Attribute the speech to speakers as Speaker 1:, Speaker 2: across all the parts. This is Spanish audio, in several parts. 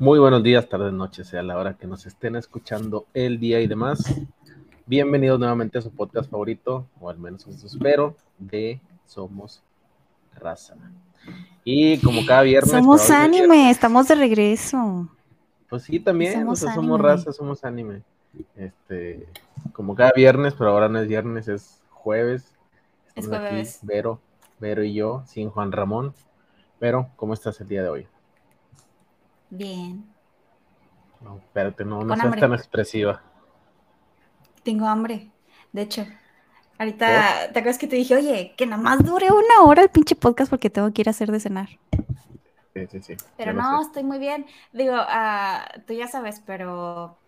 Speaker 1: Muy buenos días, tardes, noches, sea la hora que nos estén escuchando el día y demás. Bienvenidos nuevamente a su podcast favorito, o al menos eso espero, de Somos Raza. Y como cada viernes.
Speaker 2: Somos anime, estamos de regreso.
Speaker 1: Pues sí, también, somos, somos raza, somos anime. Este, como cada viernes, pero ahora no es viernes, es jueves.
Speaker 2: es jueves.
Speaker 1: Vero, Vero y yo, sin Juan Ramón. Vero, ¿cómo estás el día de hoy?
Speaker 2: Bien.
Speaker 1: No, espérate, no, no seas tan expresiva.
Speaker 2: Tengo hambre, de hecho. Ahorita, ¿te acuerdas que te dije, oye, que nada más dure una hora el pinche podcast porque tengo que ir a hacer de cenar?
Speaker 1: Sí, sí, sí.
Speaker 2: Pero no, estoy muy bien. Digo, uh, tú ya sabes, pero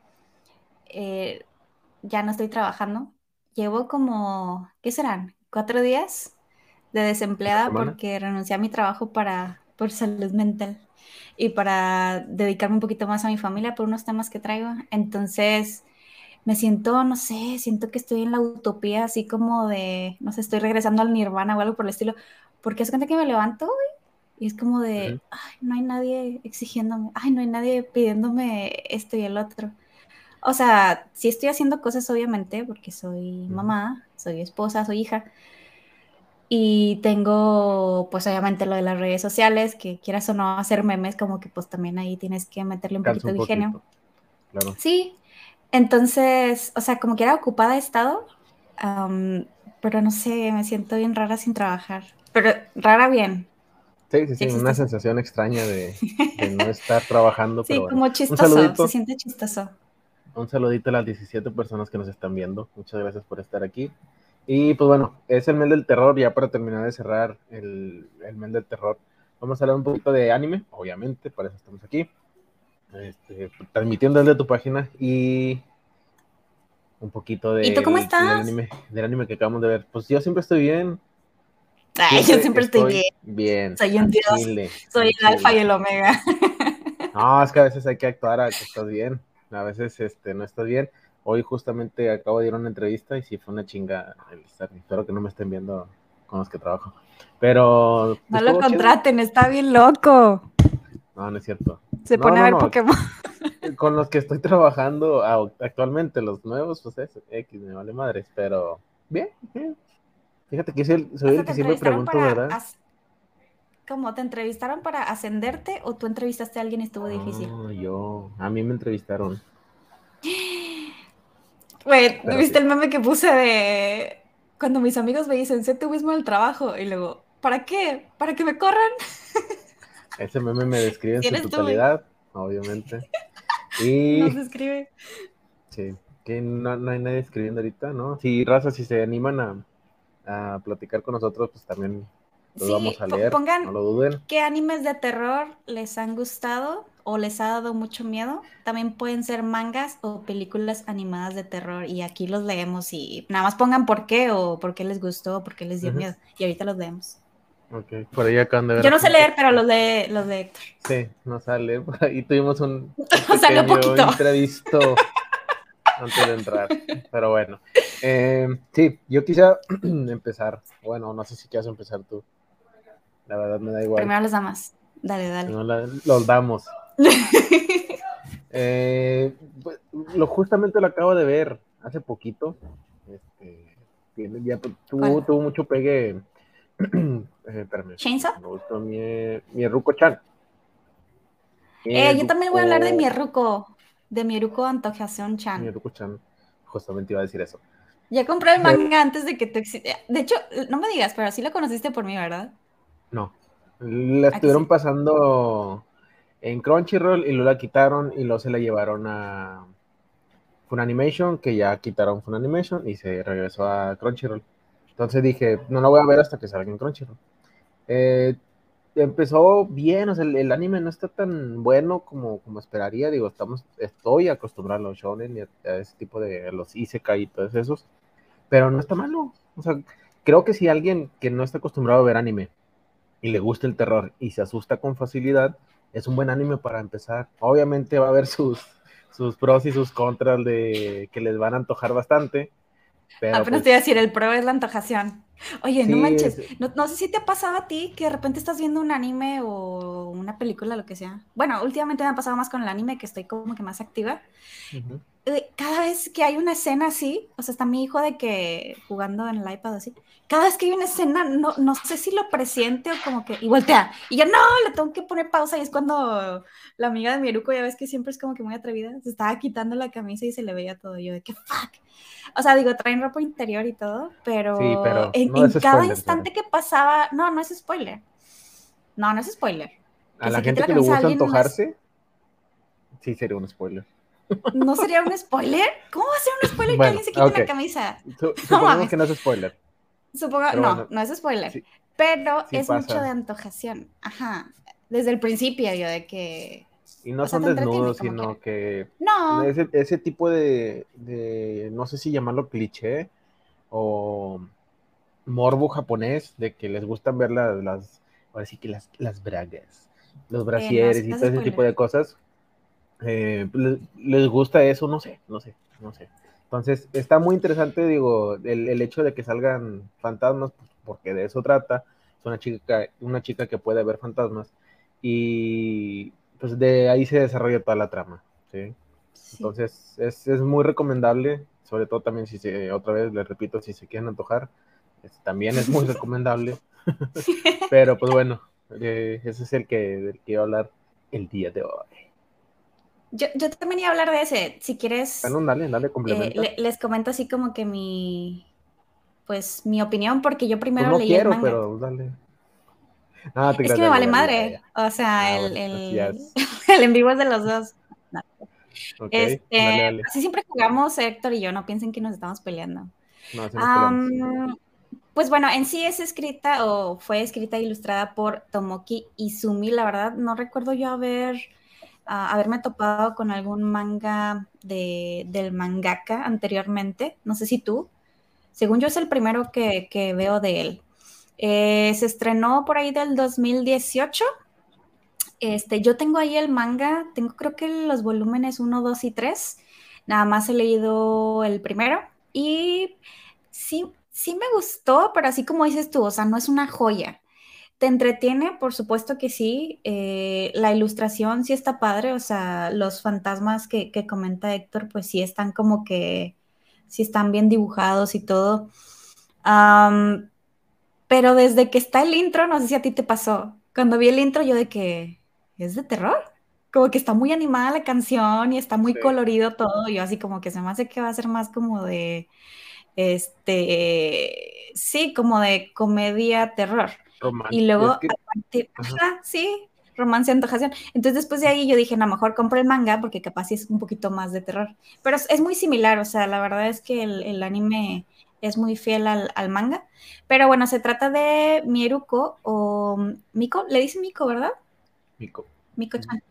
Speaker 2: eh, ya no estoy trabajando. Llevo como, ¿qué serán? ¿Cuatro días de desempleada porque renuncié a mi trabajo para, por salud mental y para dedicarme un poquito más a mi familia por unos temas que traigo. Entonces, me siento, no sé, siento que estoy en la utopía, así como de, no sé, estoy regresando al nirvana o algo por el estilo, porque es cuenta que me levanto y es como de, ay, no hay nadie exigiéndome, ay, no hay nadie pidiéndome esto y el otro. O sea, sí estoy haciendo cosas, obviamente, porque soy mamá, soy esposa, soy hija. Y tengo, pues obviamente lo de las redes sociales, que quieras o no hacer memes, como que pues también ahí tienes que meterle un poquito de ingenio. Claro. Sí, entonces, o sea, como que era ocupada he estado, pero no sé, me siento bien rara sin trabajar. Pero rara bien.
Speaker 1: Sí, sí, sí, una sensación extraña de, no estar trabajando.
Speaker 2: Sí, como chistoso, se siente chistoso.
Speaker 1: Un saludito a las 17 personas que nos están viendo. Muchas gracias por estar aquí. Y pues bueno, es el mes del terror. Ya para terminar de cerrar el, el mes del terror, vamos a hablar un poquito de anime, obviamente, para eso estamos aquí este, transmitiendo desde tu página y un poquito de,
Speaker 2: ¿Y tú cómo estás?
Speaker 1: Del, anime, del anime que acabamos de ver. Pues yo siempre estoy bien.
Speaker 2: Ay, yo siempre estoy, bien.
Speaker 1: Bien.
Speaker 2: Soy un dios. Soy el alfa y el omega.
Speaker 1: No, es que a veces hay que actuar a que estás bien. A veces este, no estás bien. Hoy justamente acabo de ir a una entrevista y sí fue una chinga el estar. Espero que no me estén viendo con los que trabajo. Pero.
Speaker 2: No lo contraten, está bien loco.
Speaker 1: No, no es cierto.
Speaker 2: Se pone a ver Pokémon.
Speaker 1: Con los que estoy trabajando actualmente, los nuevos, pues es X, me vale madres, pero bien, bien. Fíjate que soy, el que siempre pregunto, ¿verdad?
Speaker 2: ¿Cómo? ¿Te entrevistaron para ascenderte o tú entrevistaste a alguien y estuvo difícil?
Speaker 1: No, yo, a mí me entrevistaron.
Speaker 2: Güey, ¿viste el meme que puse de cuando mis amigos me dicen, sé tú mismo el trabajo? Y luego, ¿para qué? ¿Para que me corran?
Speaker 1: Ese meme me describe en su totalidad, obviamente. Y...
Speaker 2: Nos describe.
Speaker 1: Sí, que no, hay nadie escribiendo ahorita, ¿no? Si raza, si se animan a, platicar con nosotros, pues también los vamos a leer.
Speaker 2: Pongan
Speaker 1: no lo duden.
Speaker 2: qué animes de terror les han gustado o les ha dado mucho miedo. También pueden ser mangas o películas animadas de terror y aquí los leemos y nada más pongan por qué o por qué les gustó o por qué les dio miedo y ahorita los leemos.
Speaker 1: Ok, por ahí acaban de ver.
Speaker 2: Yo no sé leer, pero los de, los de Héctor.
Speaker 1: Sí, no sale. Por ahí tuvimos un,
Speaker 2: pequeño
Speaker 1: entrevisto antes de entrar. Pero bueno. Eh, sí, yo quisiera empezar. Bueno, no sé si quieres empezar tú. La verdad me da igual.
Speaker 2: Primero los damas. Dale, dale.
Speaker 1: No, los damos. eh, pues, lo justamente lo acabo de ver hace poquito. Este, ya tuvo, tuvo mucho pegue
Speaker 2: eh, ¿Chainsaw?
Speaker 1: Me gustó mi, mi Ruko-chan.
Speaker 2: Eh, yo también voy a hablar de mi Ruko, de mi Ruko Antojación Chan.
Speaker 1: Mi Ruko-chan, justamente iba a decir eso.
Speaker 2: Ya compré el manga antes de que te De hecho, no me digas, pero sí lo conociste por mí, ¿verdad?
Speaker 1: No. La estuvieron pasando en Crunchyroll y luego la quitaron y luego se la llevaron a Funimation, que ya quitaron Funimation y se regresó a Crunchyroll. Entonces dije, no la voy a ver hasta que salga en Crunchyroll. Eh, empezó bien, o sea, el, anime no está tan bueno como, como esperaría. Digo, estamos, estoy acostumbrado a los shonen y a, ese tipo de los isekai y todos esos, pero no está malo. O sea, creo que si alguien que no está acostumbrado a ver anime y le gusta el terror y se asusta con facilidad, es un buen anime para empezar. Obviamente va a haber sus, sus pros y sus contras de que les van a antojar bastante,
Speaker 2: Apenas pues te iba a decir, el pro es la antojación. Oye, no manches, no, sé si te ha pasado a ti que de repente estás viendo un anime o una película, lo que sea. Bueno, últimamente me ha pasado más con el anime, que estoy como que más activa. Eh, cada vez que hay una escena así, o sea, está mi hijo de que jugando en el iPad así, cada vez que hay una escena, no, no sé si lo presiente o como que, y voltea, y yo no, le tengo que poner pausa, y es cuando la amiga de Miruko, ya ves que siempre es como que muy atrevida, se estaba quitando la camisa y se le veía todo, yo de que fuck. O sea, digo, traen ropa interior y todo, pero, en, cada instante que pasaba, no, no es spoiler. No, no es spoiler.
Speaker 1: A la gente que le gusta antojarse, sí sería un spoiler.
Speaker 2: ¿No sería un spoiler? ¿Cómo va a ser un spoiler que alguien se quite la camisa?
Speaker 1: supongamos que no es spoiler.
Speaker 2: Supongo, no, no es spoiler. pero es mucho de antojación. Ajá. Desde el principio yo de que...
Speaker 1: Y no son desnudos, sino que... No. Ese, ese tipo de, de, no sé si llamarlo cliché o morbo japonés, de que les gustan ver las, las ahora sí que las, las bragas, los brasieres y todo ese tipo de cosas eh, les, gusta eso, no sé, no sé, no sé. Entonces, está muy interesante, digo, el, hecho de que salgan fantasmas, pues, porque de eso trata. Es una chica, una chica que puede ver fantasmas. Y pues de ahí se desarrolla toda la trama. ¿sí? Entonces, es, muy recomendable, sobre todo también si se, otra vez les repito, si se quieren antojar, también es muy recomendable. Pero pues bueno, eh, ese es el que, del que quiero hablar el día de hoy.
Speaker 2: Yo, yo, también iba a hablar de ese. Si quieres.
Speaker 1: Bueno, dale, dale,
Speaker 2: eh, les comento así como que mi. Pues mi opinión, porque yo primero
Speaker 1: pues
Speaker 2: leí
Speaker 1: quiero,
Speaker 2: el manga.
Speaker 1: pero dale.
Speaker 2: es que me vale madre. O sea, ah, el, el, el, en vivo es de los dos. este, Así siempre jugamos Héctor y yo, no piensen que nos estamos peleando. No, pues bueno, en sí es escrita o fue escrita e ilustrada por Tomoki Izumi. La verdad, no recuerdo yo haber haberme topado con algún manga de, del mangaka anteriormente. No sé si tú. Según yo es el primero que, veo de él. Eh, se estrenó por ahí del 2018. Este, yo tengo ahí el manga, tengo creo que los volúmenes 1, 2 y 3. Nada más he leído el primero. Y sí, sí me gustó, pero así como dices tú, o sea, no es una joya. ¿Te entretiene? Por supuesto que sí. Eh, la ilustración sí está padre, o sea, los fantasmas que, comenta Héctor, pues sí están como que, sí están bien dibujados y todo. pero desde que está el intro, no sé si a ti te pasó, cuando vi el intro yo de que es de terror, como que está muy animada la canción y está muy colorido todo, yo así como que se me hace que va a ser más como de, este, sí, como de comedia terror y luego, sí, romance, antojación. Entonces, después de ahí yo dije, a lo mejor compro el manga porque capaz sí es un poquito más de terror. Pero es, muy similar, o sea, la verdad es que el, anime es muy fiel al, manga. Pero bueno, se trata de Mieruko o Miko, le dice Miko, ¿verdad?
Speaker 1: Miko.
Speaker 2: Miko-chan.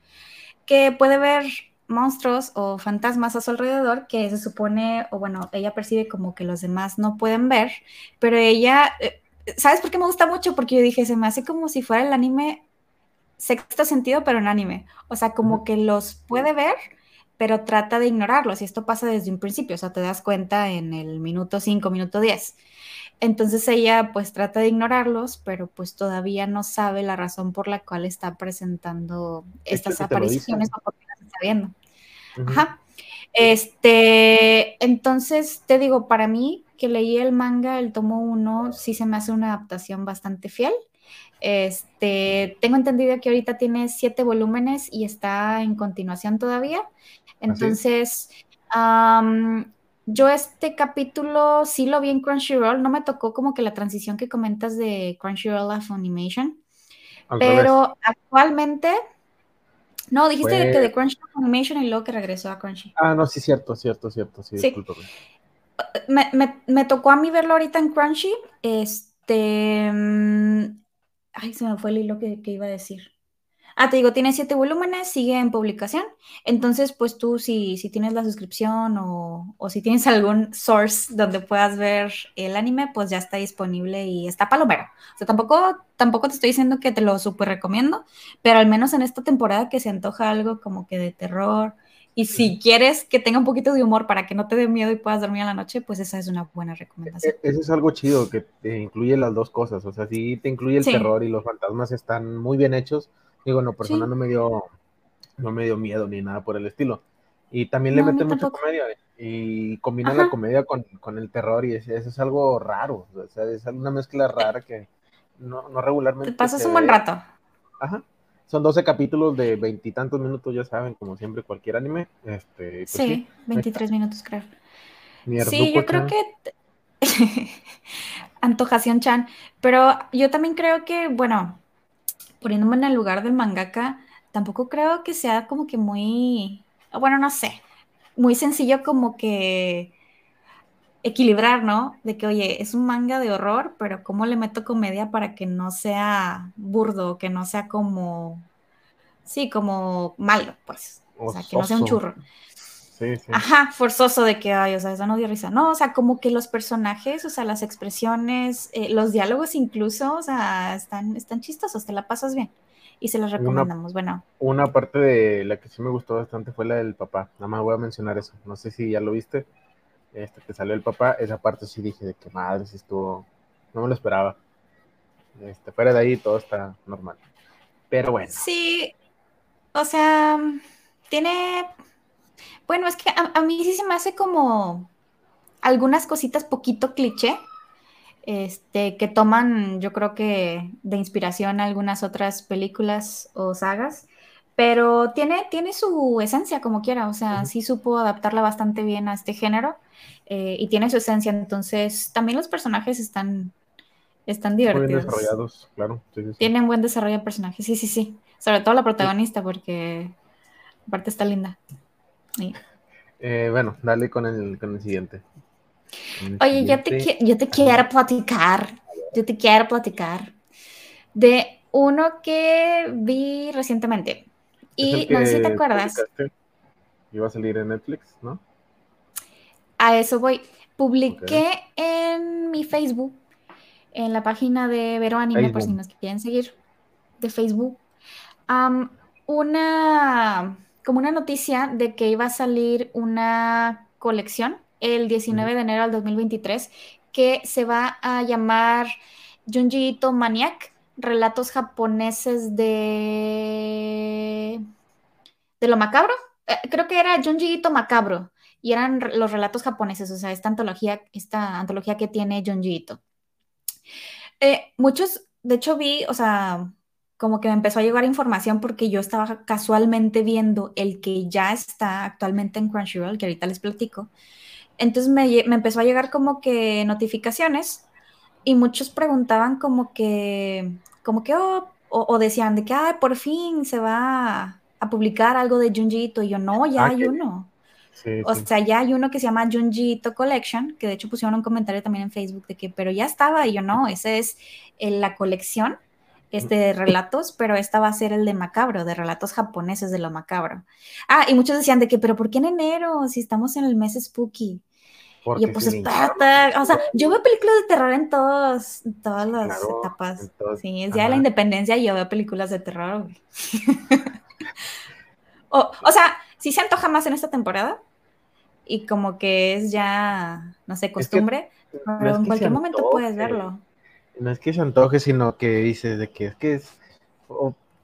Speaker 2: Que puede ver monstruos o fantasmas a su alrededor que se supone, o bueno, ella percibe como que los demás no pueden ver, pero ella, eh, ¿Sabes por qué me gusta mucho? Porque yo dije, se me hace como si fuera el anime sexto sentido, pero en anime. O sea, como que los puede ver, pero trata de ignorarlos. Y esto pasa desde un principio, o sea, te das cuenta en el minuto 5, minuto 10. Entonces ella pues trata de ignorarlos, pero pues todavía no sabe la razón por la cual está presentando estas apariciones o por qué las está viendo. Ajá. Este, entonces te digo, para mí que leí el manga, el tomo 1, sí se me hace una adaptación bastante fiel. Este, tengo entendido que ahorita tiene siete volúmenes y está en continuación todavía. Entonces, yo este capítulo sí lo vi en Crunchyroll, no me tocó como que la transición que comentas de Crunchyroll a Funimation, pero actualmente no, dijiste que de Crunchy Animation y luego que regresó a Crunchy.
Speaker 1: Ah, no, sí, cierto, cierto, cierto, sí, sí.
Speaker 2: Me, me, me, tocó a mí verlo ahorita en Crunchy. Este. Mm, ay, se me fue el hilo que, que iba a decir. Ah, te digo, tiene siete volúmenes, sigue en publicación. Entonces, pues tú, si, si tienes la suscripción o, o, si tienes algún source donde puedas ver el anime, pues ya está disponible y está palomero. O sea, tampoco, tampoco te estoy diciendo que te lo súper recomiendo, pero al menos en esta temporada que se antoja algo como que de terror, Y si quieres que tenga un poquito de humor para que no te dé miedo y puedas dormir en la noche, pues esa es una buena recomendación.
Speaker 1: E-, eso es algo chido, que te incluye las dos cosas. O sea, sí te incluye el terror y los fantasmas están muy bien hechos. Digo, no, persona no me dio no me dio miedo ni nada por el estilo. Y también le meten mucha comedia y combina la comedia con, el terror y eso es algo raro. O sea, es una mezcla rara que no, no regularmente.
Speaker 2: Te pasas un buen rato.
Speaker 1: Ajá. Son 12 capítulos de veintitantos minutos, ya saben, como siempre, cualquier anime. Este,
Speaker 2: pues sí, 23 minutos, creo. Sí, yo creo que. Antojación Chan. Pero yo también creo que, bueno, poniéndome en el lugar del mangaka, tampoco creo que sea como que muy. Bueno, no sé. Muy sencillo como que equilibrar, ¿no? De que, oye, es un manga de horror, pero ¿cómo le meto comedia para que no sea burdo, que no sea como, sí, como malo, pues? O sea, que no sea un churro. Sí, sí. Ajá, forzoso de que, ay, o sea, eso no dio risa. No, o sea, como que los personajes, o sea, las expresiones, eh, los diálogos incluso, o sea, están, están chistosos, te la pasas bien. Y se los recomendamos, bueno.
Speaker 1: Una parte de la que sí me gustó bastante fue la del papá. Nada más voy a mencionar eso. No sé si ya lo viste este, que salió el papá, esa parte sí dije de que madre, si estuvo, no me lo esperaba. Este, fuera de ahí todo está normal. Pero bueno.
Speaker 2: Sí, o sea, tiene, bueno, es que a, mí sí se me hace como algunas cositas poquito cliché, este, que toman, yo creo que de inspiración algunas otras películas o sagas. Pero tiene, tiene su esencia como quiera, o sea, sí supo adaptarla bastante bien a este género eh, y tiene su esencia, entonces también los personajes están, están divertidos. Muy bien
Speaker 1: desarrollados, claro.
Speaker 2: Tienen buen desarrollo de personajes, sí, sí, sí. Sobre todo la protagonista, porque aparte está linda.
Speaker 1: Eh, bueno, dale con el, con el siguiente.
Speaker 2: Oye, Yo, te, yo te quiero platicar, yo te quiero platicar de uno que vi recientemente. Y no sé si te acuerdas.
Speaker 1: Iba a salir en Netflix, ¿no?
Speaker 2: A eso voy. Publiqué en mi Facebook, en la página de Vero Anime, por si nos quieren seguir, de Facebook, una como una noticia de que iba a salir una colección el 19 de enero del 2023 que se va a llamar Junji Ito Maniac relatos japoneses de, de lo macabro. Eh, creo que era Junji Ito Macabro y eran los relatos japoneses, o sea, esta antología, esta antología que tiene Junji Ito. Eh, muchos, de hecho vi, o sea, como que me empezó a llegar información porque yo estaba casualmente viendo el que ya está actualmente en Crunchyroll, que ahorita les platico. Entonces me, me empezó a llegar como que notificaciones y muchos preguntaban como que, como que, oh, o, decían de que, ah, por fin se va a, publicar algo de Junjiito. Y yo, no, ya ah, hay uno. o sea, ya hay uno que se llama Junjiito Collection, que de hecho pusieron un comentario también en Facebook de que, pero ya estaba. Y yo, no, ese es la colección este, de relatos, pero esta va a ser el de macabro, de relatos japoneses de lo macabro. Ah, y muchos decían de que, pero ¿por qué en enero? Si estamos en el mes spooky y pues espérate, o sea, yo veo películas de terror en todas las etapas. sí, es día de la independencia y yo veo películas de terror. o, o sea, sí se antoja más en esta temporada y como que es ya, no sé, costumbre, pero en cualquier momento puedes verlo.
Speaker 1: No es que se antoje, sino que dices de que es que es...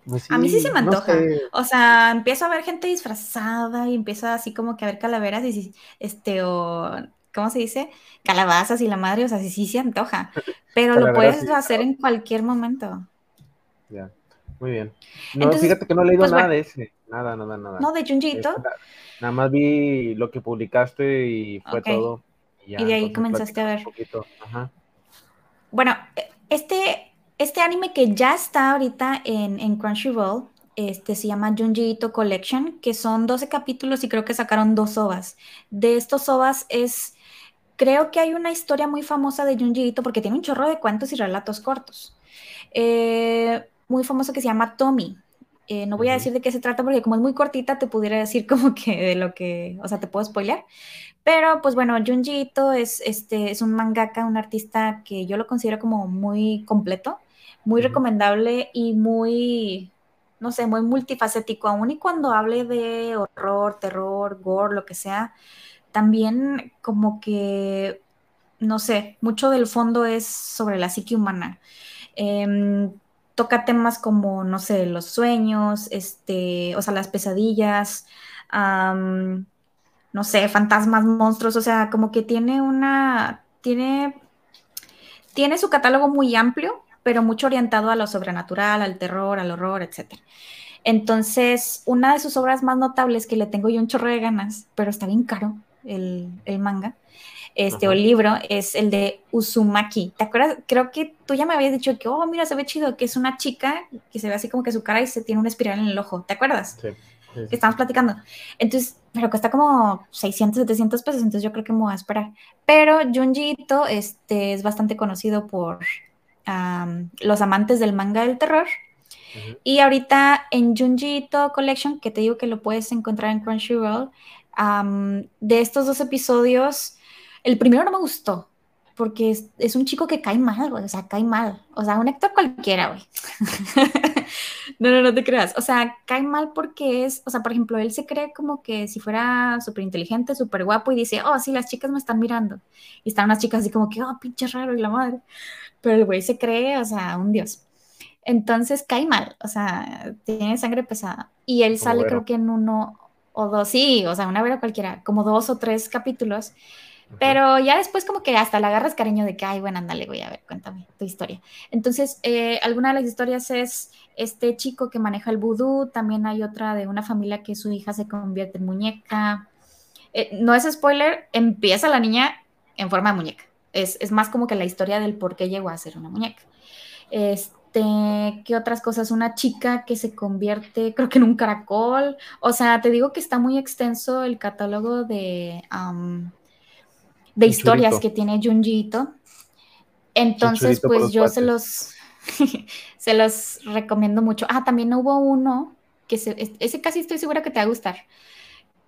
Speaker 2: Pues a mí sí se me antoja. O sea, empiezo a ver gente disfrazada y empiezo así como que a ver calaveras y este o ¿cómo se dice? Calabazas y la madre, o sea, sí, sí se antoja, pero lo puedes hacer en cualquier momento.
Speaker 1: Ya, muy bien. No, fíjate que no he leído pues nada de ese, nada, nada, nada.
Speaker 2: No, de Junjito.
Speaker 1: Nada, más vi lo que publicaste y fue todo.
Speaker 2: Y, de ahí comenzaste a ver. Bueno, este, este anime que ya está ahorita en, Crunchyroll, este se llama Junji Collection, que son 12 capítulos y creo que sacaron dos ovas. De estos ovas es Creo que hay una historia muy famosa de Junji Ito porque tiene un chorro de cuentos y relatos cortos. Eh, muy famoso que se llama Tommy. Eh, no voy a decir de qué se trata porque como es muy cortita te pudiera decir como que de lo que, o sea, te puedo spoiler. Pero pues bueno, Junji Ito es, este, es un mangaka, un artista que yo lo considero como muy completo, muy recomendable y muy, no sé, muy multifacético, aún y cuando hable de horror, terror, gore, lo que sea, también como que, no sé, mucho del fondo es sobre la psique humana. Em, toca temas como, no sé, los sueños, este, o sea, las pesadillas, no sé, fantasmas, monstruos, o sea, como que tiene una, tiene, tiene su catálogo muy amplio, pero mucho orientado a lo sobrenatural, al terror, al horror, etc. Entonces, una de sus obras más notables que le tengo yo un chorro de ganas, pero está bien caro el, manga, este, o libro, es el de Uzumaki. ¿Te acuerdas? Creo que tú ya me habías dicho que, oh, mira, se ve chido, que es una chica que se ve así como que su cara y se tiene una espiral en el ojo. ¿Te acuerdas? Sí que estamos platicando. Entonces, pero cuesta como 600, 700 pesos, entonces yo creo que me voy a esperar. Pero Junji este, es bastante conocido por los amantes del manga del terror. Y ahorita en Junji Collection, que te digo que lo puedes encontrar en Crunchyroll, de estos dos episodios, el primero no me gustó, porque es, es, un chico que cae mal, güey, o sea, cae mal. O sea, un Héctor cualquiera, güey. no, no, no te creas. O sea, cae mal porque es, o sea, por ejemplo, él se cree como que si fuera súper inteligente, súper guapo y dice, oh, sí, las chicas me están mirando. Y están unas chicas así como que, oh, pinche raro y la madre. Pero el güey se cree, o sea, un dios. Entonces cae mal, o sea, tiene sangre pesada. Y él sale, creo que en uno o dos, sí, o sea, una vera cualquiera, como dos o tres capítulos pero ya después como que hasta le agarras cariño de que, ay, bueno, ándale, voy a ver, cuéntame tu historia. Entonces, eh, alguna de las historias es este chico que maneja el vudú, también hay otra de una familia que su hija se convierte en muñeca. Eh, no es spoiler, empieza la niña en forma de muñeca. Es, es, más como que la historia del por qué llegó a ser una muñeca. Este, ¿qué otras cosas? Una chica que se convierte, creo que en un caracol. O sea, te digo que está muy extenso el catálogo de de historias que tiene Junjiito. Entonces, pues yo se los, se los recomiendo mucho. Ah, también hubo uno que se, ese casi estoy segura que te va a gustar,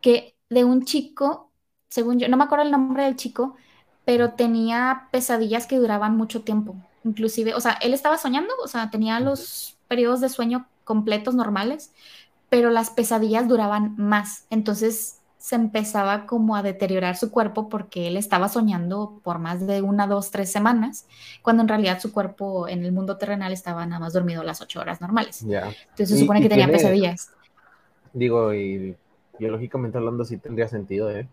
Speaker 2: que de un chico, según yo, no me acuerdo el nombre del chico, pero tenía pesadillas que duraban mucho tiempo. Inclusive, o sea, él estaba soñando, o sea, tenía los periodos de sueño completos normales, pero las pesadillas duraban más. Entonces, se empezaba como a deteriorar su cuerpo porque él estaba soñando por más de una, dos, tres semanas, cuando en realidad su cuerpo en el mundo terrenal estaba nada más dormido las ocho horas normales. Entonces se supone que tenía pesadillas.
Speaker 1: Digo, y biológicamente hablando sí tendría sentido, ¿eh?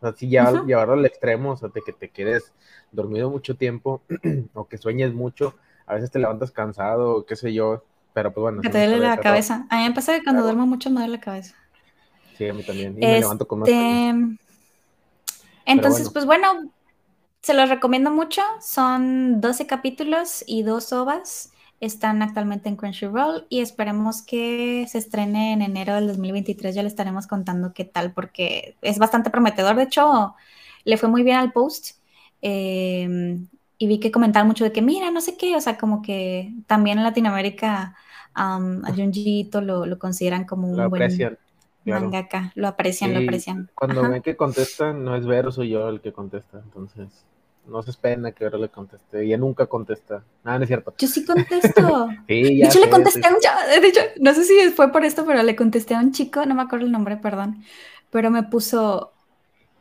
Speaker 1: O sea, si ya llevarlo al extremo, o sea, de que te quedes dormido mucho tiempo o que sueñes mucho, a veces te levantas cansado, qué sé yo, pero pues bueno.
Speaker 2: Que te duele la cabeza. A mí me pasa que cuando duermo mucho me duele la cabeza.
Speaker 1: Sí, a mí también. Y me levanto con más
Speaker 2: este, Entonces, pues bueno, se los recomiendo mucho. Son 12 capítulos y dos ovas. Están actualmente en Crunchyroll y esperemos que se estrene en enero del 2023. Ya le estaremos contando qué tal, porque es bastante prometedor. De hecho, le fue muy bien al post. Em, y vi que comentaron mucho de que, mira, no sé qué, o sea, como que también en Latinoamérica a Junji lo, lo consideran como un buen mangaka, lo aprecian, lo aprecian.
Speaker 1: Cuando ven que contestan, no es Vero, soy yo el que contesta, entonces no se espera que Vero le conteste, ella nunca contesta, nada, no es cierto.
Speaker 2: Yo sí contesto. de hecho, le contesté a un de hecho, no sé si fue por esto, pero le contesté a un chico, no me acuerdo el nombre, perdón, pero me puso,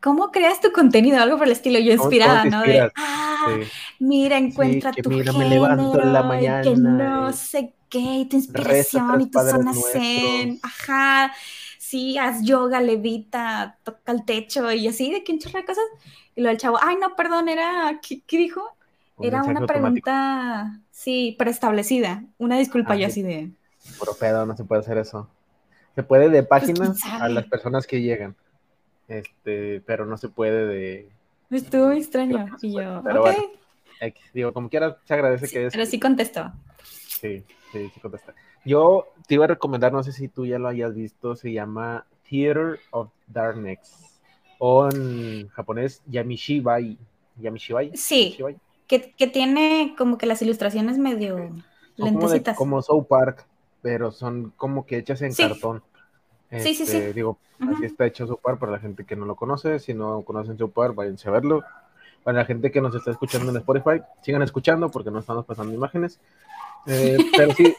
Speaker 2: ¿cómo creas tu contenido? Algo por el estilo, yo inspirada, ¿no? De, ah, mira, encuentra tu mira, me levanto en la mañana. Que no sé qué, y tu inspiración y tu zona zen, ajá sí, haz yoga, levita, toca el techo y así, de que un chorro de cosas. Y lo del chavo, ay, no, perdón, era, ¿qué, dijo? era una pregunta, sí, preestablecida. Una disculpa ah, yo así de...
Speaker 1: Pero pedo, no se puede hacer eso. Se puede de pues, páginas a las personas que llegan. Este, pero no se puede de.
Speaker 2: Estuvo muy extraño. y yo, pero
Speaker 1: digo, como quiera, se agradece que es.
Speaker 2: Pero sí contestó.
Speaker 1: Sí, sí, sí contesta. Yo te iba a recomendar, no sé si tú ya lo hayas visto, se llama Theater of Darkness, o en japonés Yamishibai. Yamishibai.
Speaker 2: Sí, Que, tiene como que las ilustraciones medio lentecitas.
Speaker 1: Como, South Park, pero son como que hechas en cartón.
Speaker 2: sí, sí, sí.
Speaker 1: Este, digo, así está hecho South Park para la gente que no lo conoce. Si no conocen South Park, váyanse a verlo. Para la gente que nos está escuchando en Spotify, sigan escuchando porque no estamos pasando imágenes. Eh, pero sí,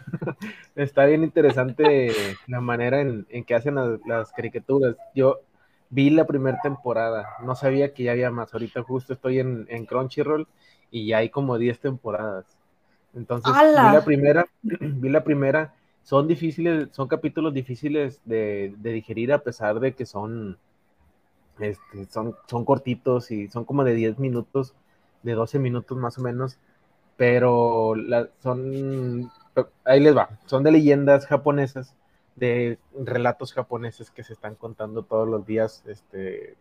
Speaker 1: está, bien interesante la manera en, que hacen las, caricaturas. Yo vi la primera temporada, no sabía que ya había más. Ahorita justo estoy en, Crunchyroll y ya hay como 10 temporadas. Entonces, vi la primera, vi la primera. Son difíciles, son capítulos difíciles de, digerir a pesar de que son, este, son, son cortitos y son como de 10 minutos, de 12 minutos más o menos pero son, ahí les va, son de leyendas japonesas, de relatos japoneses que se están contando todos los días, este,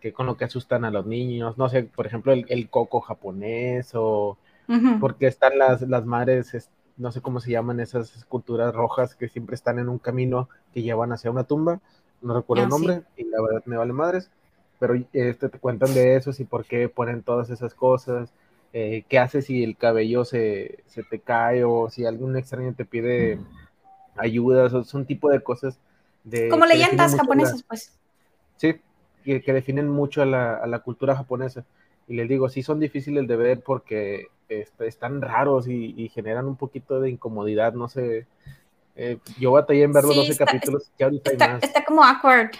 Speaker 1: que con lo que asustan a los niños, no sé, por ejemplo, el, coco japonés o porque están las, las madres, no sé cómo se llaman esas esculturas rojas que siempre están en un camino que llevan hacia una tumba, no recuerdo el ah, nombre y la verdad me vale madres, pero este, te cuentan de eso y por qué ponen todas esas cosas eh, qué haces si el cabello se, te cae o si algún extraño te pide ayuda, o son tipo de cosas de...
Speaker 2: Como leyendas japonesas, pues.
Speaker 1: Sí, que, definen mucho a la, cultura japonesa. Y les digo, sí son difíciles de ver porque este, están raros y, generan un poquito de incomodidad, no sé. Eh, yo batallé en ver los 12 capítulos,
Speaker 2: que ahorita está, hay más. Está como awkward.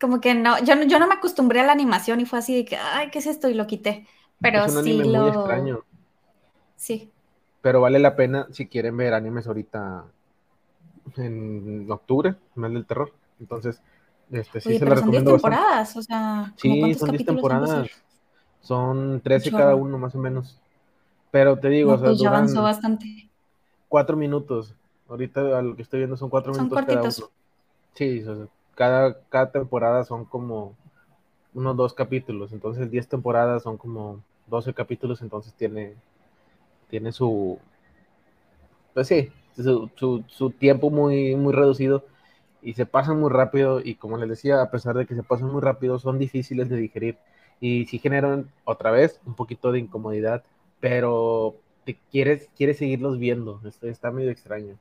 Speaker 2: Como que no yo, yo no me acostumbré a la animación y fue así de que, ay, ¿qué es esto? Y lo quité. Pero es un anime muy extraño. Sí.
Speaker 1: Pero vale la pena si quieren ver animes ahorita en octubre, mes del terror. Entonces, este sí se lo recomiendo.
Speaker 2: Son 10 temporadas, o sea,
Speaker 1: sí, son 10 temporadas. Son 13 cada uno, más o menos. Pero te digo, o sea, pues ya avanzó bastante. Cuatro minutos. Ahorita lo que estoy viendo son cuatro minutos cada uno. Sí, cada, cada temporada son como unos dos capítulos, entonces 10 temporadas son como 12 capítulos, entonces tiene, tiene su, pues sí, su, su, tiempo muy, muy reducido y se pasan muy rápido y como les decía, a pesar de que se pasan muy rápido, son difíciles de digerir y sí generan otra vez un poquito de incomodidad, pero te quieres, quieres seguirlos viendo, está, está medio extraño.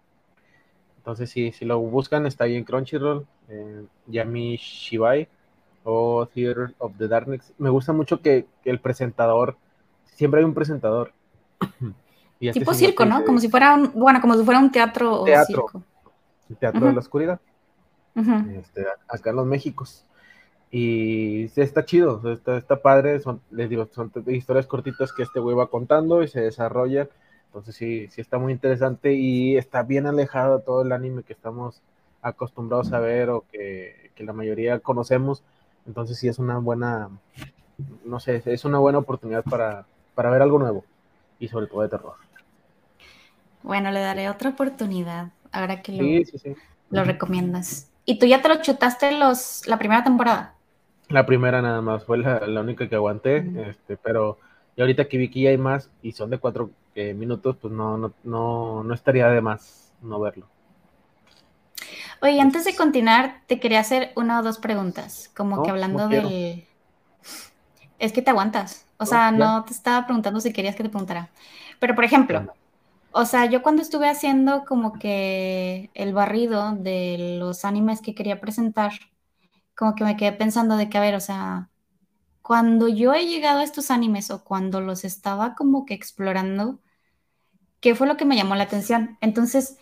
Speaker 1: Entonces sí, si lo buscan está ahí en Crunchyroll, eh, Yami Shibai, o Theater of the Darkness. Me gusta mucho que, el presentador, siempre hay un presentador.
Speaker 2: y este tipo circo, ¿no? Como si fuera un, bueno, como si fuera un teatro,
Speaker 1: teatro o circo. El teatro de la oscuridad. este, acá en los Méxicos. Y está chido, está, está padre, son, les digo, son historias cortitas que este güey va contando y se desarrolla. Entonces sí, sí está muy interesante y está bien alejado todo el anime que estamos acostumbrados a ver o que, que la mayoría conocemos entonces sí es una buena, no sé, es una buena oportunidad para, ver algo nuevo y sobre todo de terror.
Speaker 2: Bueno, le daré otra oportunidad ahora que lo, lo recomiendas. ¿Y tú ya te lo chutaste los, la primera temporada?
Speaker 1: La primera nada más, fue la, única que aguanté, este, pero y ahorita que vi que ya hay más y son de cuatro eh, minutos, pues no, no, no, no estaría de más no verlo.
Speaker 2: Oye, antes de continuar, te quería hacer una o dos preguntas, como que hablando del... Es que te aguantas, o sea, no te estaba preguntando si querías que te preguntara. Pero, por ejemplo, o sea, yo cuando estuve haciendo como que el barrido de los animes que quería presentar, como que me quedé pensando de que, a ver, o sea, cuando yo he llegado a estos animes o cuando los estaba como que explorando, ¿qué fue lo que me llamó la atención? Entonces,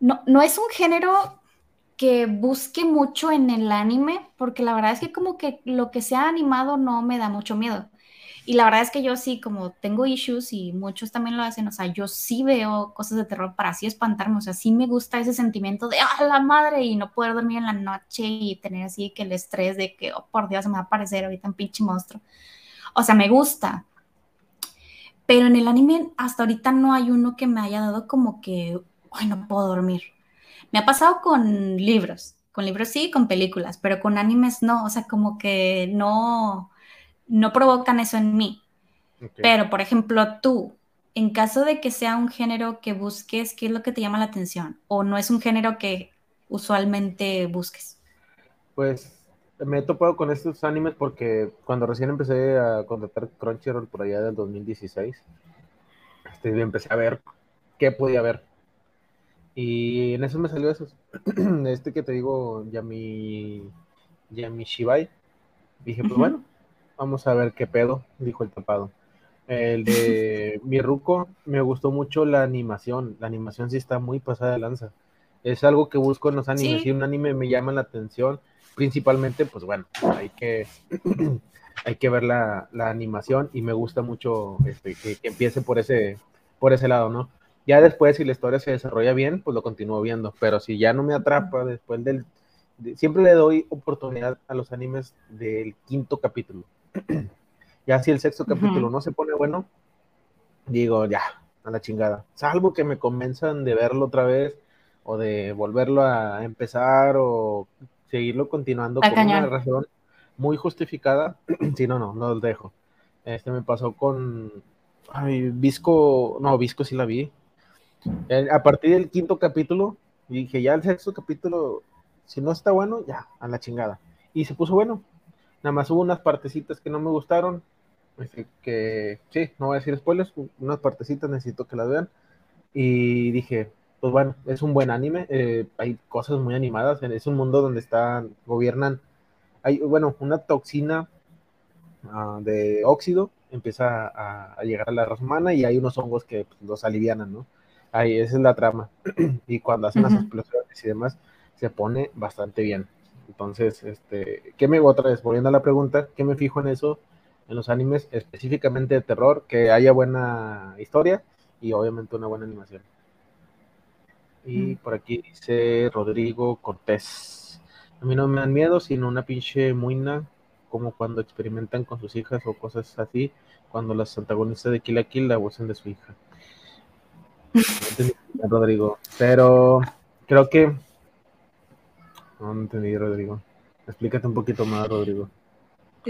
Speaker 2: no, no es un género que busque mucho en el anime, porque la verdad es que como que lo que sea animado no me da mucho miedo. Y la verdad es que yo sí, como tengo issues y muchos también lo hacen, o sea, yo sí veo cosas de terror para así espantarme, o sea, sí me gusta ese sentimiento de, ah, la madre, y no poder dormir en la noche y tener así que el estrés de que, oh, por Dios, se me va a aparecer ahorita un pinche monstruo. O sea, me gusta. Pero en el anime hasta ahorita no hay uno que me haya dado como que, ay, no puedo dormir. Me ha pasado con libros, con libros sí, con películas, pero con animes no, o sea, como que no, no provocan eso en mí. Pero, por ejemplo, tú, en caso de que sea un género que busques, ¿qué es lo que te llama la atención? ¿O no es un género que usualmente busques?
Speaker 1: Pues me he topado con estos animes porque cuando recién empecé a contratar Crunchyroll por allá del 2016, este, empecé a ver qué podía ver. Y en eso me salió eso. Este que te digo, Yami, Yami Shibai. Dije, pues bueno, vamos a ver qué pedo, dijo el tapado. El de mi ruco, me gustó mucho la animación. La animación sí está muy pasada de lanza. Es algo que busco en los animes. Si un anime me llama la atención, principalmente, pues bueno, hay que, hay que ver la, animación y me gusta mucho este, que, empiece por ese, por ese lado, ¿no? Ya después, si la historia se desarrolla bien, pues lo continúo viendo. Pero si ya no me atrapa después del. siempre le doy oportunidad a los animes del quinto capítulo. Ya si el sexto capítulo no se pone bueno, digo, ya, a la chingada. Salvo que me convenzan de verlo otra vez o de volverlo a empezar o seguirlo continuando con una razón muy justificada. si no, no, no lo dejo. Este me pasó con ay, Visco, no, Visco sí la vi. Eh, a partir del quinto capítulo, dije, ya el sexto capítulo, si no está bueno, ya, a la chingada. Y se puso bueno. Nada más hubo unas partecitas que no me gustaron. Que sí, no voy a decir spoilers, unas partecitas necesito que las vean. Y dije, pues bueno, es un buen anime. Eh, hay cosas muy animadas. Es un mundo donde están, gobiernan. Hay, bueno, una toxina ah, de óxido empieza a, llegar a la raza humana y hay unos hongos que pues, los alivianan, ¿no? Ahí, esa es la trama. y cuando hacen las explosiones y demás, se pone bastante bien. Entonces, este, ¿qué me, otra vez, volviendo a la pregunta, ¿qué me fijo en eso? En los animes específicamente de terror, que haya buena historia y obviamente una buena animación. Y por aquí dice Rodrigo Cortés. A mí no me dan miedo, sino una pinche muina, como cuando experimentan con sus hijas o cosas así, cuando las antagonistas de Kill la Kill abusan de su hija. Rodrigo. Pero creo que. No, entendí, Rodrigo. Explícate un poquito más, Rodrigo.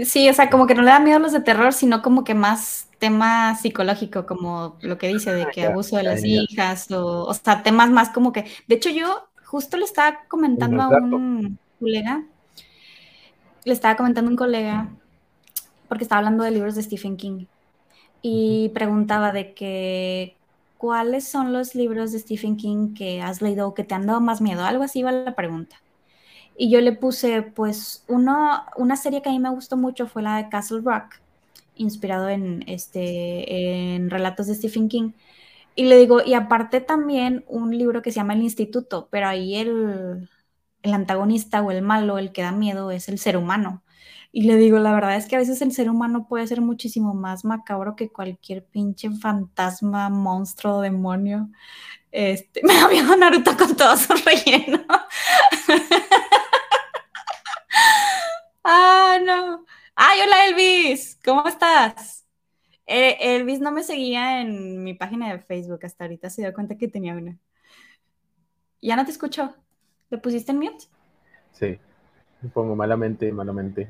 Speaker 2: Sí, o sea, como que no le da miedo los de terror, sino como que más tema psicológico, como lo que dice de ah, que abuso de las hijas, o, o sea, temas más como que. De hecho, yo justo le estaba comentando a un colega, le estaba comentando a un colega, porque estaba hablando de libros de Stephen King, y preguntaba de que ¿cuáles son los libros de Stephen King que has leído o que te han dado más miedo? Algo así va la pregunta. Y yo le puse, pues, uno, una serie que a mí me gustó mucho fue la de Castle Rock, inspirado en, este, en relatos de Stephen King. Y le digo, y aparte también un libro que se llama El Instituto, pero ahí el, el antagonista o el malo, el que da miedo, es el ser humano. Y le digo, la verdad es que a veces el ser humano puede ser muchísimo más macabro que cualquier pinche fantasma, monstruo, demonio. Este, me miedo Naruto con todo su relleno. ah, no. Ay, hola Elvis, ¿cómo estás? Eh, Elvis no me seguía en mi página de Facebook hasta ahorita, se dio cuenta que tenía una. Ya no te escucho. ¿Le pusiste en mute?
Speaker 1: Sí, me pongo malamente, malamente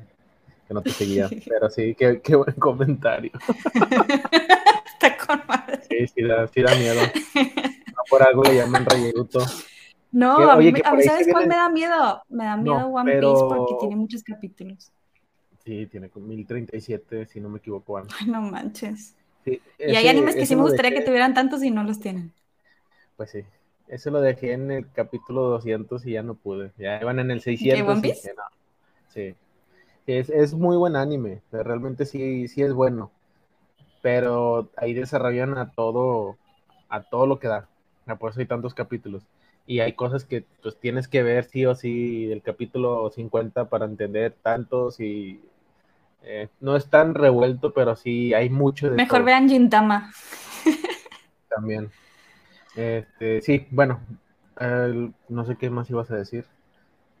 Speaker 1: que no te seguía. Pero sí, qué, qué buen comentario.
Speaker 2: Está con madre.
Speaker 1: Sí, sí da, sí da miedo. No por algo le llaman rellenuto.
Speaker 2: No, a mí, ¿sabes cuál me da miedo? Me da miedo One Piece porque tiene muchos capítulos.
Speaker 1: Sí, tiene 1037, si no me equivoco.
Speaker 2: Ay, no manches. y hay animes que sí me gustaría que tuvieran tantos y no los tienen.
Speaker 1: Pues sí. Eso lo dejé en el capítulo 200 y ya no pude. Ya iban en el 600. ¿Qué, One Piece? no. Sí. Es, muy buen anime, realmente sí, sí es bueno. Pero ahí desarrollan a todo, a todo lo que da. Por eso hay tantos capítulos. Y hay cosas que pues tienes que ver sí o sí del capítulo 50 para entender tantos y eh, no es tan revuelto, pero sí hay mucho
Speaker 2: de Mejor vean Gintama.
Speaker 1: También. Este, sí, bueno, no sé qué más ibas a decir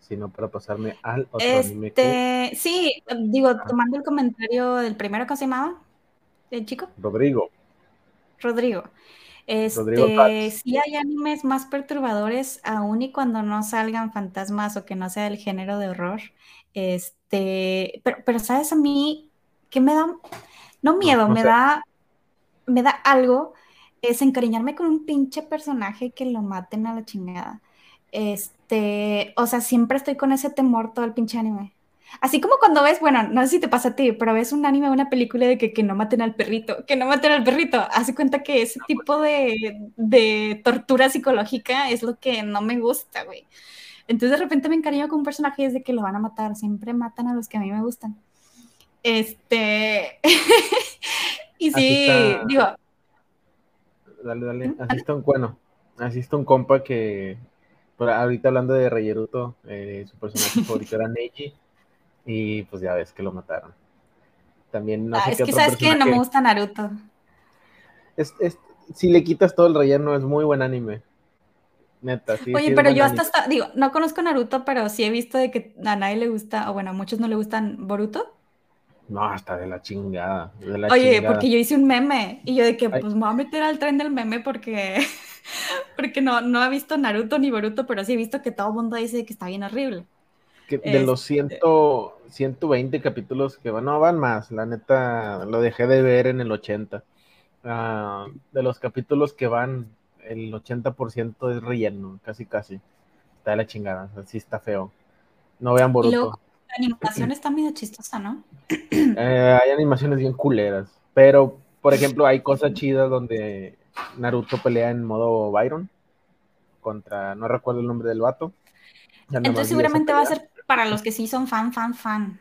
Speaker 1: sino para pasarme al otro anime
Speaker 2: este, Sí, digo, tomando el comentario del primero que se llamaba, el chico.
Speaker 1: Rodrigo.
Speaker 2: Rodrigo. Este, sí hay animes más perturbadores, aún y cuando no salgan fantasmas o que no sea del género de horror. Este, pero, pero sabes a mí que me da, no miedo, me da, me da algo, es encariñarme con un pinche personaje que lo maten a la chingada. Este, o sea, siempre estoy con ese temor todo el pinche anime. Así como cuando ves, bueno, no sé si te pasa a ti, pero ves un anime o una película de que, que, no maten al perrito, que no maten al perrito, hace cuenta que ese tipo de, de, tortura psicológica es lo que no me gusta, güey. Entonces de repente me encariño con un personaje desde que lo van a matar, siempre matan a los que a mí me gustan. Este. y sí, digo.
Speaker 1: Dale, dale. Así está un, bueno, así está un compa que. ahorita hablando de Reyeruto, eh, su personaje favorito era Neji. Y pues ya ves que lo mataron. También no
Speaker 2: ah, sé Es que sabes que no me gusta Naruto.
Speaker 1: Es, es, si le quitas todo el relleno, es muy buen anime. Neta, sí.
Speaker 2: Oye, pero yo hasta, digo, no conozco Naruto, pero sí he visto de que a nadie le gusta, o bueno, a muchos no le gustan Boruto.
Speaker 1: No, hasta de la chingada.
Speaker 2: Oye, porque yo hice un meme y yo de que pues me voy a meter al tren del meme porque, porque no, no he visto Naruto ni Boruto, pero sí he visto que todo el mundo dice que está bien horrible.
Speaker 1: Que de los ciento, 120 capítulos que van, no van más, la neta lo dejé de ver en el 80. Ah, de los capítulos que van, el 80% es relleno, casi casi. Está de la chingada, así está feo. No vean Boruto.
Speaker 2: la animación está medio chistosa, ¿no?
Speaker 1: Eh, hay animaciones bien culeras, pero, por ejemplo, hay cosas chidas donde Naruto pelea en modo Byron contra, no recuerdo el nombre del vato.
Speaker 2: Entonces seguramente va a ser para los que sí son fan, fan, fan.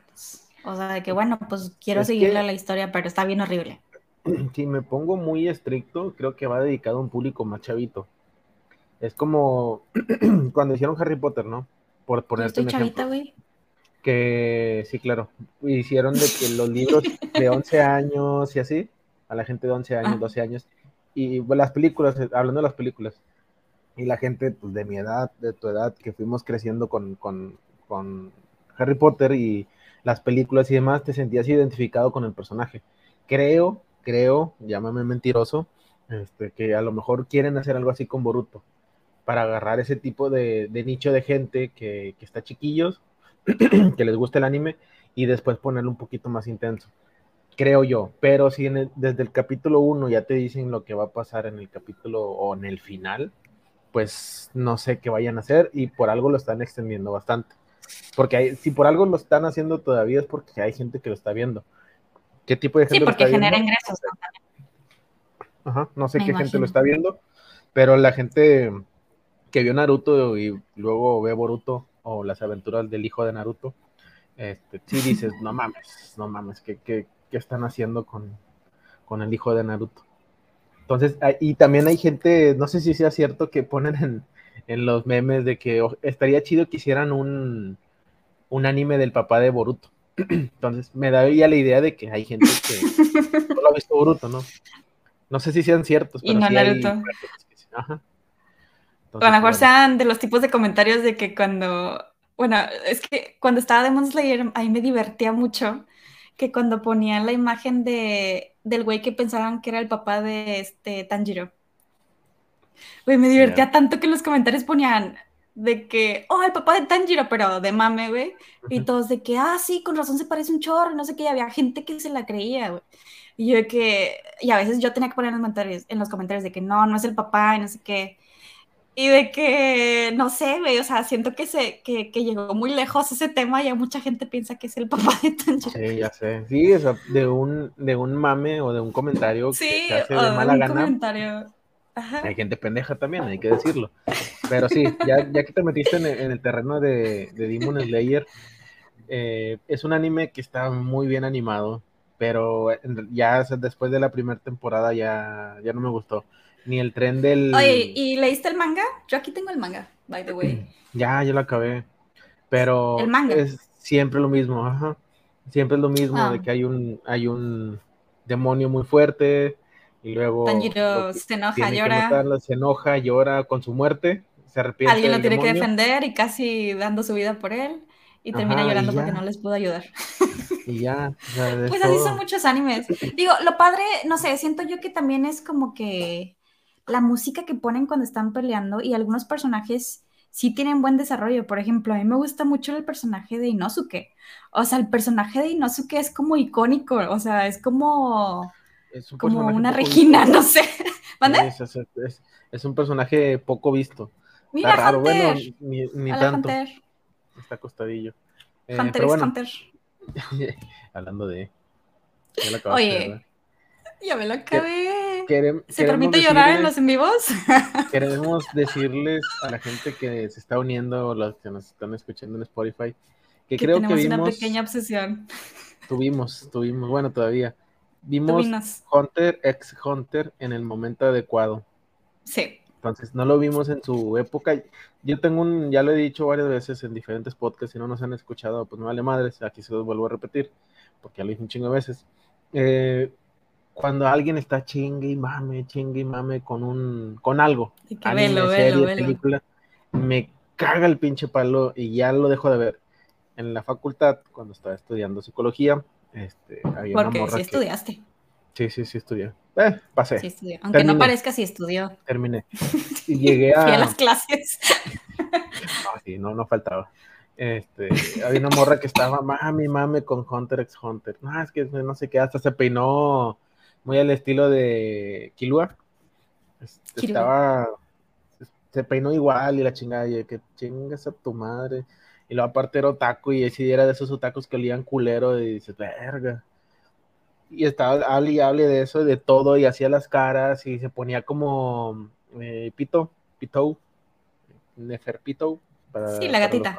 Speaker 2: O sea, de que bueno, pues quiero seguirle la historia, pero está bien horrible.
Speaker 1: si me pongo muy estricto, creo que va dedicado a un público más chavito. Es como cuando hicieron Harry Potter, ¿no?
Speaker 2: Por ponerte Estoy chavita, güey.
Speaker 1: Que sí, claro. Hicieron de que los libros de 11 años y así, a la gente de 11 años, 12 ah. años, y las películas, hablando de las películas, y la gente pues, de mi edad, de tu edad, que fuimos creciendo con, con, con Harry Potter y las películas y demás, te sentías identificado con el personaje. Creo creo, llámame mentiroso, este, que a lo mejor quieren hacer algo así con Boruto, para agarrar ese tipo de, nicho de gente que, está chiquillos, que les gusta el anime, y después ponerlo un poquito más intenso. Creo yo, pero si desde el capítulo 1 ya te dicen lo que va a pasar en el capítulo o en el final, pues no sé qué vayan a hacer y por algo lo están extendiendo bastante. Porque si por algo lo están haciendo todavía es porque hay gente que lo está viendo qué tipo de gente
Speaker 2: sí, porque genera ingresos.
Speaker 1: Ajá, no sé qué gente lo está viendo, pero la gente que vio Naruto y luego ve Boruto o las aventuras del hijo de Naruto, este, sí dices, no mames, no mames, ¿qué, qué, qué están haciendo con, con, el hijo de Naruto? Entonces, y también hay gente, no sé si sea cierto, que ponen en, en los memes de que estaría chido que hicieran un, un anime del papá de Boruto. Entonces, me da ya la idea de que hay gente que no lo ha visto bruto, ¿no? No sé si sean ciertos, pero
Speaker 2: y no Naruto. Ajá. a lo mejor sean de los tipos de comentarios de que cuando, bueno, es que cuando estaba Demon Slayer, ahí me divertía mucho que cuando ponían la imagen de, del güey que pensaban que era el papá de este Tanjiro. Güey, me divertía tanto que en los comentarios ponían, de que, oh, el papá de Tanjiro, pero de mame, güey. Y todos de que, ah, sí, con razón se parece un chorro, no sé qué, y había gente que se la creía, güey. Y yo de que, y a veces yo tenía que poner en los comentarios, en los comentarios de que no, no es el papá, y no sé qué. Y de que, no sé, güey, o sea, siento que, se, que, que, llegó muy lejos ese tema y mucha gente piensa que es el papá de Tanjiro.
Speaker 1: Sí, ya sé. Sí, o sea, de un, de un mame o de un comentario
Speaker 2: sí, que hace de mala gana. Comentario
Speaker 1: hay gente pendeja también, hay que decirlo. Pero sí, ya, ya que te metiste en el, terreno de, de, Demon Slayer, eh, es un anime que está muy bien animado, pero ya después de la primera temporada ya, ya no me gustó. Ni el tren del...
Speaker 2: Oye, ¿y leíste el manga? Yo aquí tengo el manga, by the way.
Speaker 1: Ya, yo lo acabé. Pero es siempre lo mismo, ajá. Siempre es lo mismo, de ah. que hay un, hay un demonio muy fuerte, y luego
Speaker 2: Tanjiro se enoja, llora.
Speaker 1: se enoja, llora con su muerte, se arrepiente.
Speaker 2: Alguien lo tiene que defender y casi dando su vida por él y termina llorando porque no les pudo ayudar.
Speaker 1: Y ya.
Speaker 2: pues así son muchos animes. Digo, lo padre, no sé, siento yo que también es como que la música que ponen cuando están peleando y algunos personajes sí tienen buen desarrollo. Por ejemplo, a mí me gusta mucho el personaje de Inosuke. O sea, el personaje de Inosuke es como icónico, o sea, es como es como una Regina, no sé.
Speaker 1: Es, un personaje poco visto.
Speaker 2: Mira, Está raro,
Speaker 1: bueno, ni, ni tanto. Está acostadillo.
Speaker 2: Eh, Hunter es Hunter.
Speaker 1: Hablando de.
Speaker 2: Ya Oye, ya me lo acabé. ¿Se permite llorar en los en vivos?
Speaker 1: queremos decirles a la gente que se está uniendo, los que nos están escuchando en Spotify, que, creo
Speaker 2: tenemos una pequeña obsesión.
Speaker 1: tuvimos, tuvimos, bueno, todavía. Vimos Hunter x Hunter en el momento adecuado.
Speaker 2: Sí.
Speaker 1: Entonces, no lo vimos en su época. Yo tengo un, ya lo he dicho varias veces en diferentes podcasts, si no nos han escuchado, pues me vale madres, aquí se los vuelvo a repetir, porque ya lo dije un chingo de veces. Eh, cuando alguien está chingue y mame, chingue y mame con un, con algo,
Speaker 2: anime, serie,
Speaker 1: película, me caga el pinche palo y ya lo dejo de ver. En la facultad, cuando estaba estudiando psicología, este, había
Speaker 2: Porque sí estudiaste.
Speaker 1: Sí, sí, sí estudié. Eh, pasé.
Speaker 2: Sí. Aunque no parezca, sí estudió.
Speaker 1: Terminé. Y llegué a.
Speaker 2: Fui a las clases.
Speaker 1: no, sí, no, no faltaba. Este, había una morra que estaba mami, mame con Hunter x Hunter. No, es que no sé qué, hasta se peinó muy al estilo de Kilua. Este, estaba. Se peinó igual y la chingada, y que chingas a tu madre. Y luego aparte era otaku y si era de esos otakus que olían culero y dices, verga y estaba hable y hable de eso, de todo, y hacía las caras y se ponía como eh, Pito, Pito, Neferpito.
Speaker 2: Para, sí, la gatita.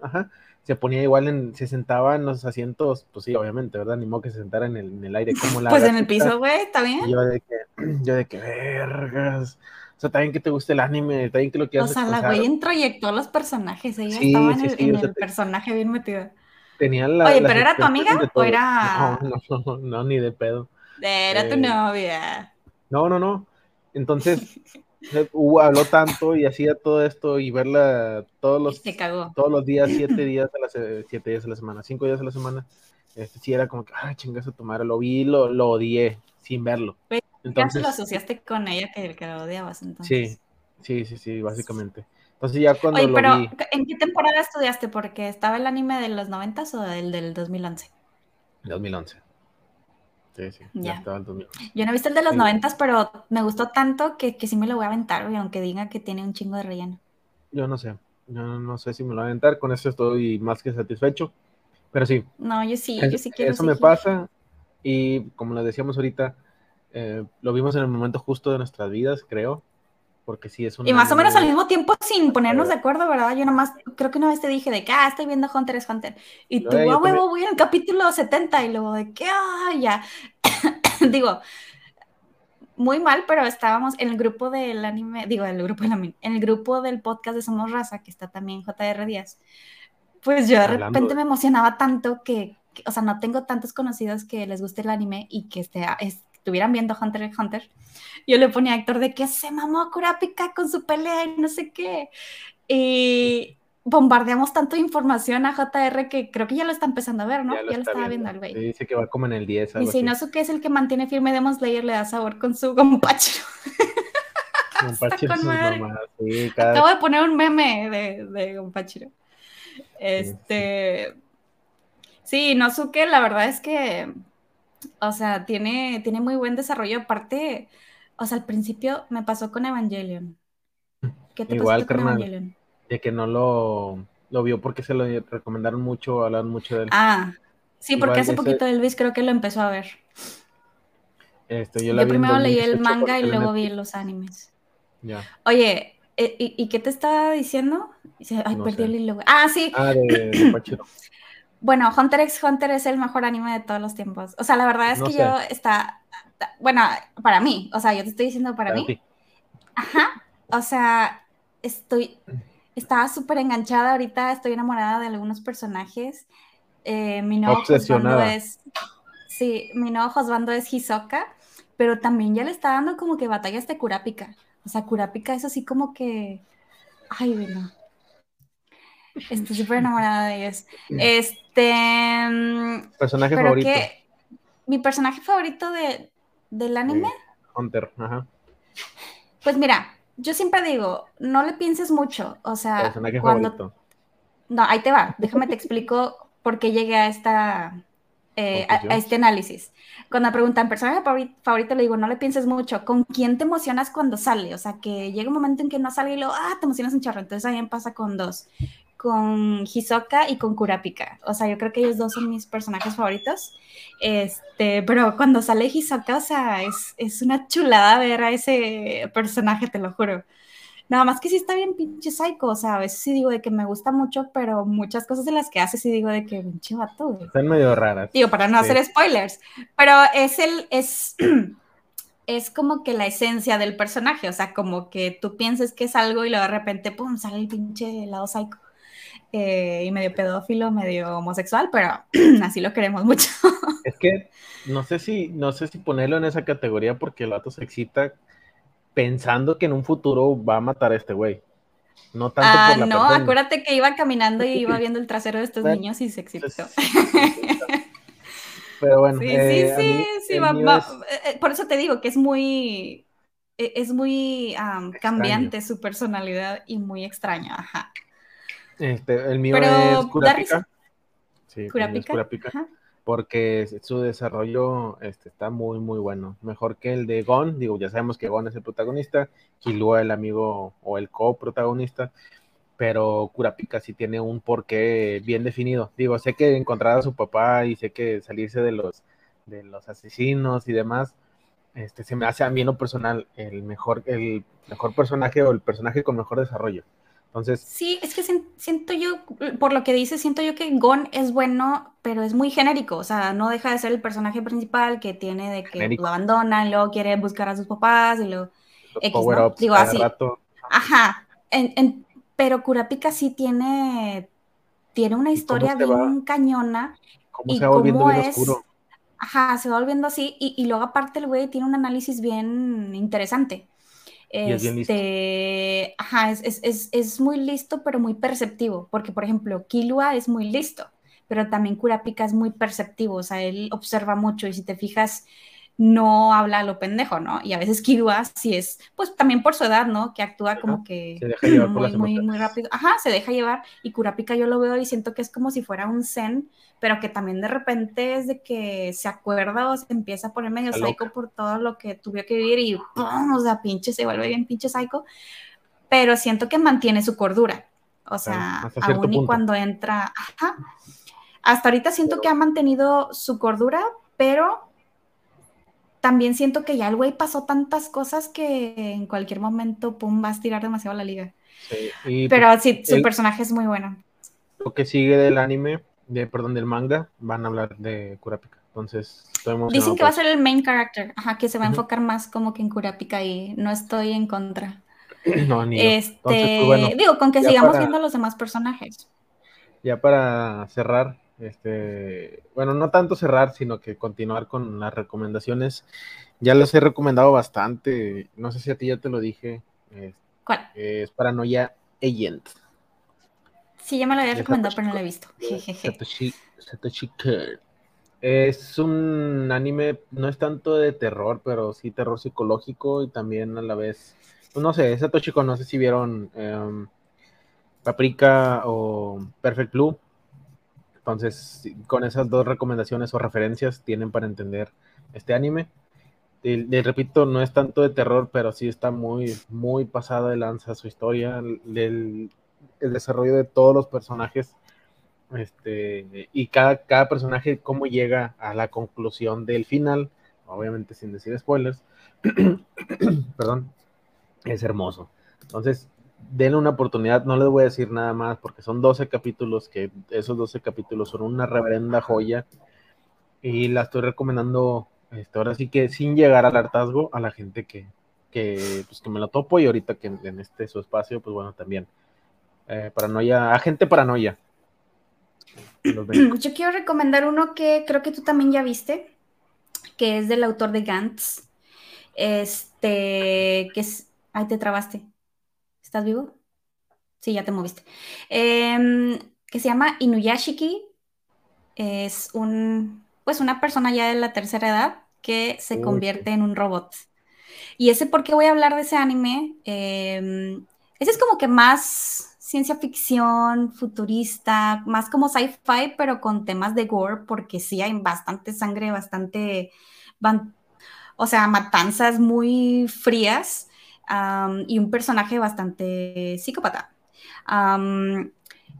Speaker 1: Ajá. Se ponía igual, en, se sentaba en los asientos, pues sí, obviamente, ¿verdad? Ni modo que se sentara en el, en el aire como la.
Speaker 2: Pues en el piso, güey, está bien.
Speaker 1: yo de que, yo de que, vergas. O sea, también que te guste el anime, también que lo quieras.
Speaker 2: O sea, la güey introyectó a los personajes, ella estaba en el, en el personaje bien metida.
Speaker 1: Oye,
Speaker 2: ¿pero era tu amiga o era.?
Speaker 1: No, no, no, ni de pedo.
Speaker 2: Era tu eh, novia.
Speaker 1: No, no, no. Entonces, uh, habló tanto y hacía todo esto y verla todos los, todos los días, siete días a la, siete días a la semana, cinco días a la semana. Este, sí, era como que, ay, chingazo tu madre, lo vi, lo, lo odié sin verlo.
Speaker 2: Entonces, ya lo asociaste con ella que, que lo odiabas entonces.
Speaker 1: Sí, sí, sí, sí, básicamente. Entonces ya cuando
Speaker 2: Oye, pero ¿en qué temporada estudiaste? Porque estaba el anime de los 90 o el del 2011?
Speaker 1: 2011. Sí, sí, ya, estaba el 2011.
Speaker 2: Yo no he visto el de los 90, pero me gustó tanto que, que sí me lo voy a aventar, aunque diga que tiene un chingo de relleno.
Speaker 1: Yo no sé, yo no sé si me lo voy a aventar, con eso estoy más que satisfecho, pero sí.
Speaker 2: No, yo sí, yo sí quiero
Speaker 1: Eso me pasa y como lo decíamos ahorita, eh, lo vimos en el momento justo de nuestras vidas, creo porque sí es un...
Speaker 2: Y más o menos al mismo tiempo sin ponernos de acuerdo, ¿verdad? Yo nomás, creo que una vez te dije de que, ah, estoy viendo Hunter x Hunter. Y tú, ah, huevo, voy al capítulo 70 y luego de que, ah, ya. digo, muy mal, pero estábamos en el grupo del anime, digo, el grupo del anime, en el grupo del podcast de Somos Raza, que está también JR Díaz. Pues yo de repente me emocionaba tanto que, o sea, no tengo tantos conocidos que les guste el anime y que esté, estuvieran viendo Hunter x Hunter, yo le ponía a Héctor de que se mamó Kurapika con su pelea y no sé qué. Y bombardeamos tanto información a JR que creo que ya lo está empezando a ver, ¿no? Ya lo, estaba viendo, el güey.
Speaker 1: dice que va como en el 10.
Speaker 2: y si no sé qué es el que mantiene firme Demon Slayer, le da sabor con su gompacho.
Speaker 1: Gompachiro sí,
Speaker 2: Acabo de poner un meme de, de Gompachiro. Este. Sí, Nosuke, la verdad es que o sea, tiene, tiene muy buen desarrollo. Aparte, o sea, al principio me pasó con Evangelion.
Speaker 1: ¿Qué te Igual, pasó con Evangelion? De que no lo, lo vio porque se lo recomendaron mucho, hablaron mucho de él.
Speaker 2: Ah, sí, porque hace poquito Elvis creo que lo empezó a ver.
Speaker 1: Este, yo,
Speaker 2: primero leí el manga y luego vi los animes.
Speaker 1: Ya.
Speaker 2: Oye, eh, ¿y, qué te estaba diciendo? Ay, perdí el hilo. Ah, sí.
Speaker 1: Ah, de, de
Speaker 2: Bueno, Hunter x Hunter es el mejor anime de todos los tiempos. O sea, la verdad es que yo está, bueno, para mí, o sea, yo te estoy diciendo para, mí. Ajá, o sea, estoy, estaba súper enganchada ahorita, estoy enamorada de algunos personajes. Eh, mi nuevo Josbando es, sí, mi nuevo Josbando es Hisoka, pero también ya le está dando como que batallas de Kurapika. O sea, Kurapika es así como que, ay, bueno Estoy súper enamorada de ellos. Este.
Speaker 1: ¿Personaje favorito?
Speaker 2: mi personaje favorito de, del anime.
Speaker 1: Hunter, ajá.
Speaker 2: Pues mira, yo siempre digo, no le pienses mucho. O sea,
Speaker 1: personaje favorito.
Speaker 2: No, ahí te va. Déjame te explico por qué llegué a esta. Eh, a, este análisis. Cuando me preguntan personaje favorito, le digo, no le pienses mucho, ¿con quién te emocionas cuando sale? O sea, que llega un momento en que no sale y luego, ah, te emocionas un chorro. Entonces ahí me pasa con dos con Hisoka y con Kurapika. O sea, yo creo que ellos dos son mis personajes favoritos. Este, pero cuando sale Hisoka, o sea, es, es una chulada ver a ese personaje, te lo juro. Nada más que sí está bien pinche psycho, o sea, a veces sí digo de que me gusta mucho, pero muchas cosas de las que hace sí digo de que pinche vato.
Speaker 1: Están medio raras.
Speaker 2: Digo, para no hacer spoilers, pero es el, es, es como que la esencia del personaje, o sea, como que tú pienses que es algo y luego de repente, pum, sale el pinche lado psycho. Eh, y medio pedófilo, medio homosexual, pero así lo queremos mucho.
Speaker 1: es que no sé si, no sé si ponerlo en esa categoría porque el vato se excita pensando que en un futuro va a matar a este güey. No tanto
Speaker 2: ah,
Speaker 1: por la
Speaker 2: no, acuérdate que iba caminando y iba viendo el trasero de estos niños y se excitó.
Speaker 1: Pero bueno.
Speaker 2: Sí, sí, eh, sí, va, eh, por eso te digo que es muy, es muy cambiante su personalidad y muy extraña, ajá.
Speaker 1: Este, el mío es Kurapika.
Speaker 2: Sí, Kurapika.
Speaker 1: Kurapika porque su desarrollo este, está muy, muy bueno. Mejor que el de Gon, digo, ya sabemos que Gon es el protagonista, Killua el amigo o el coprotagonista, pero Kurapika sí tiene un porqué bien definido. Digo, sé que encontrar a su papá y sé que salirse de los, de los asesinos y demás, este, se me hace a mí en lo personal el mejor, el mejor personaje o el personaje con mejor desarrollo. Entonces.
Speaker 2: Sí, es que siento yo, por lo que dices, siento yo que Gon es bueno, pero es muy genérico. O sea, no deja de ser el personaje principal que tiene de que lo abandona y luego quiere buscar a sus papás y luego. Digo así. Ajá. pero Kurapika sí tiene. Tiene una historia bien cañona.
Speaker 1: ¿Cómo y se va volviendo oscuro?
Speaker 2: Ajá, se va volviendo así. Y, y luego, aparte, el güey tiene un análisis bien interesante. Este, ajá, es, muy listo, pero muy perceptivo, porque por ejemplo, Kilua es muy listo, pero también Kurapika es muy perceptivo, o sea, él observa mucho y si te fijas, no habla a lo pendejo, ¿no? Y a veces Kirua sí es, pues también por su edad, ¿no? Que actúa como que muy, muy, rápido. Ajá, se deja llevar. Y Kurapika yo lo veo y siento que es como si fuera un zen, pero que también de repente es de que se acuerda o se empieza a poner medio psycho por todo lo que tuvo que vivir y, ¡pum! o sea, pinche, se vuelve bien pinche psycho. Pero siento que mantiene su cordura. O sea, aún y cuando entra, ajá. Hasta ahorita siento que ha mantenido su cordura, pero también siento que ya el güey pasó tantas cosas que en cualquier momento, pum, va a estirar demasiado la liga. Sí, Pero pues, sí, su personaje es muy bueno.
Speaker 1: Lo que sigue del anime, de, perdón, del manga, van a hablar de Kurapika. Entonces,
Speaker 2: Dicen que va a ser el main character, ajá, que se va a enfocar más como que en Kurapika y no estoy en contra.
Speaker 1: No, ni
Speaker 2: este, pues, digo, con que sigamos viendo los demás personajes.
Speaker 1: Ya para cerrar, este, bueno, no tanto cerrar, sino que continuar con las recomendaciones. Ya les he recomendado bastante, no sé si a ti ya te lo dije.
Speaker 2: ¿Cuál?
Speaker 1: Es Paranoia Agent.
Speaker 2: Sí, ya me lo había recomendado, pero no lo he visto.
Speaker 1: Satoshi, Es un anime, no es tanto de terror, pero sí terror psicológico y también a la vez, pues no sé, Satoshi no sé si vieron em, Paprika o Perfect Blue. Entonces, con esas dos recomendaciones o referencias tienen para entender este anime. Le, repito, no es tanto de terror, pero sí está muy, muy pasada de lanza su historia, el, desarrollo de todos los personajes, este, y cada, cada personaje, cómo llega a la conclusión del final, obviamente sin decir spoilers, perdón, es hermoso. Entonces, denle una oportunidad, no les voy a decir nada más porque son 12 capítulos, que esos 12 capítulos son una reverenda joya y la estoy recomendando este, ahora sí que sin llegar al hartazgo a la gente que, que, pues, que me lo topo y ahorita que en este su espacio, pues bueno, también eh, paranoia, agente paranoia.
Speaker 2: Yo quiero recomendar uno que creo que tú también ya viste, que es del autor de Gantz. Este, que es. Ahí te trabaste. ¿Estás vivo? Sí, ya te moviste. Em, que se llama Inuyashiki. Es un, pues una persona ya de la tercera edad que se convierte en un robot. Y ese por qué voy a hablar de ese anime. Em, ese es como que más ciencia ficción, futurista, más como sci-fi, pero con temas de gore, porque sí hay bastante sangre, bastante, o sea, matanzas muy frías y un personaje bastante psicópata.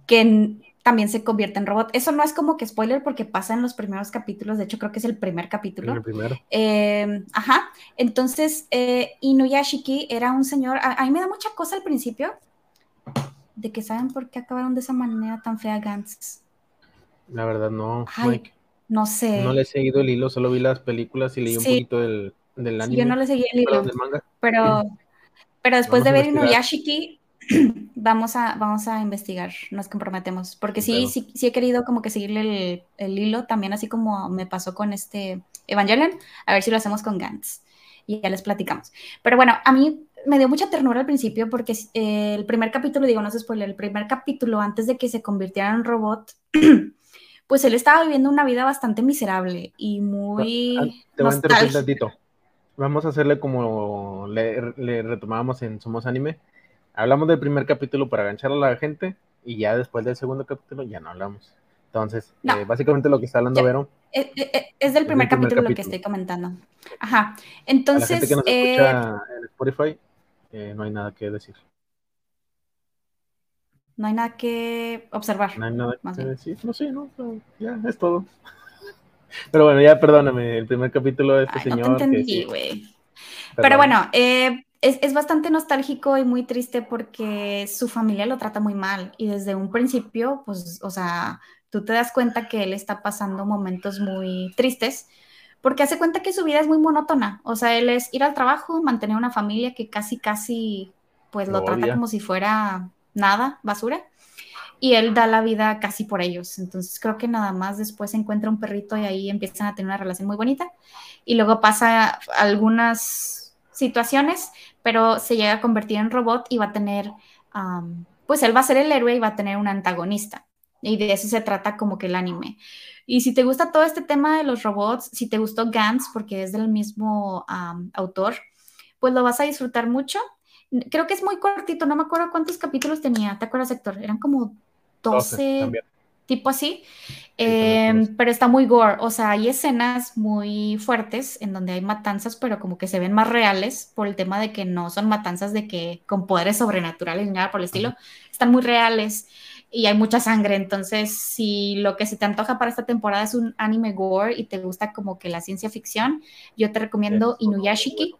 Speaker 2: que también se convierte en robot. Eso no es como que spoiler porque pasa en los primeros capítulos, de hecho creo que es el primer capítulo.
Speaker 1: El primero.
Speaker 2: Eh, ajá, entonces eh, Inuyashiki era un señor, a, mí me da mucha cosa al principio de que saben por qué acabaron de esa manera tan fea Gantz.
Speaker 1: La verdad no,
Speaker 2: Mike. No sé.
Speaker 1: No le he seguido el hilo, solo vi las películas y leí un poquito del, del anime.
Speaker 2: yo no le seguí el hilo, pero, pero después de ver Inuyashiki vamos a, vamos a investigar, nos comprometemos, porque sí, sí, sí he querido como que seguirle el, hilo, también así como me pasó con este Evangelion, a ver si lo hacemos con Gantz y ya les platicamos. Pero bueno, a mí me dio mucha ternura al principio porque eh, el primer capítulo, digo, no se spoiler, el primer capítulo antes de que se convirtiera en robot, pues él estaba viviendo una vida bastante miserable y muy... Ah,
Speaker 1: te voy a interrumpir tantito. Vamos a hacerle como le, le retomábamos en Somos Anime hablamos del primer capítulo para aganchar a la gente y ya después del segundo capítulo ya no hablamos. Entonces, eh, básicamente lo que está hablando Vero.
Speaker 2: Eh, eh, es, del primer, capítulo, lo que estoy comentando. Ajá. Entonces. la gente que nos
Speaker 1: escucha en Spotify, no hay nada que decir.
Speaker 2: No hay nada que observar.
Speaker 1: No hay nada que decir. No sé, no, ya es todo. Pero bueno, ya perdóname, el primer capítulo de este señor.
Speaker 2: No te entendí, güey. Pero bueno, eh, es, bastante nostálgico y muy triste porque su familia lo trata muy mal y desde un principio, pues, o sea, tú te das cuenta que él está pasando momentos muy tristes porque hace cuenta que su vida es muy monótona. O sea, él es ir al trabajo, mantener una familia que casi, casi, pues lo, trata como si fuera nada, basura. Y él da la vida casi por ellos. Entonces creo que nada más después encuentra un perrito y ahí empiezan a tener una relación muy bonita. Y luego pasa algunas situaciones, pero se llega a convertir en robot y va a tener, pues él va a ser el héroe y va a tener un antagonista. Y de eso se trata como que el anime. Y si te gusta todo este tema de los robots, si te gustó Gantz, porque es del mismo autor, pues lo vas a disfrutar mucho. Creo que es muy cortito, no me acuerdo cuántos capítulos tenía. ¿Te acuerdas, Héctor? Eran como 12, tipo así. Em, pero está muy gore, o sea, hay escenas muy fuertes en donde hay matanzas, pero como que se ven más reales por el tema de que no son matanzas de que con poderes sobrenaturales ni nada por el estilo, están muy reales y hay mucha sangre, entonces si lo que se te antoja para esta temporada es un anime gore y te gusta como que la ciencia ficción, yo te recomiendo Inuyashiki.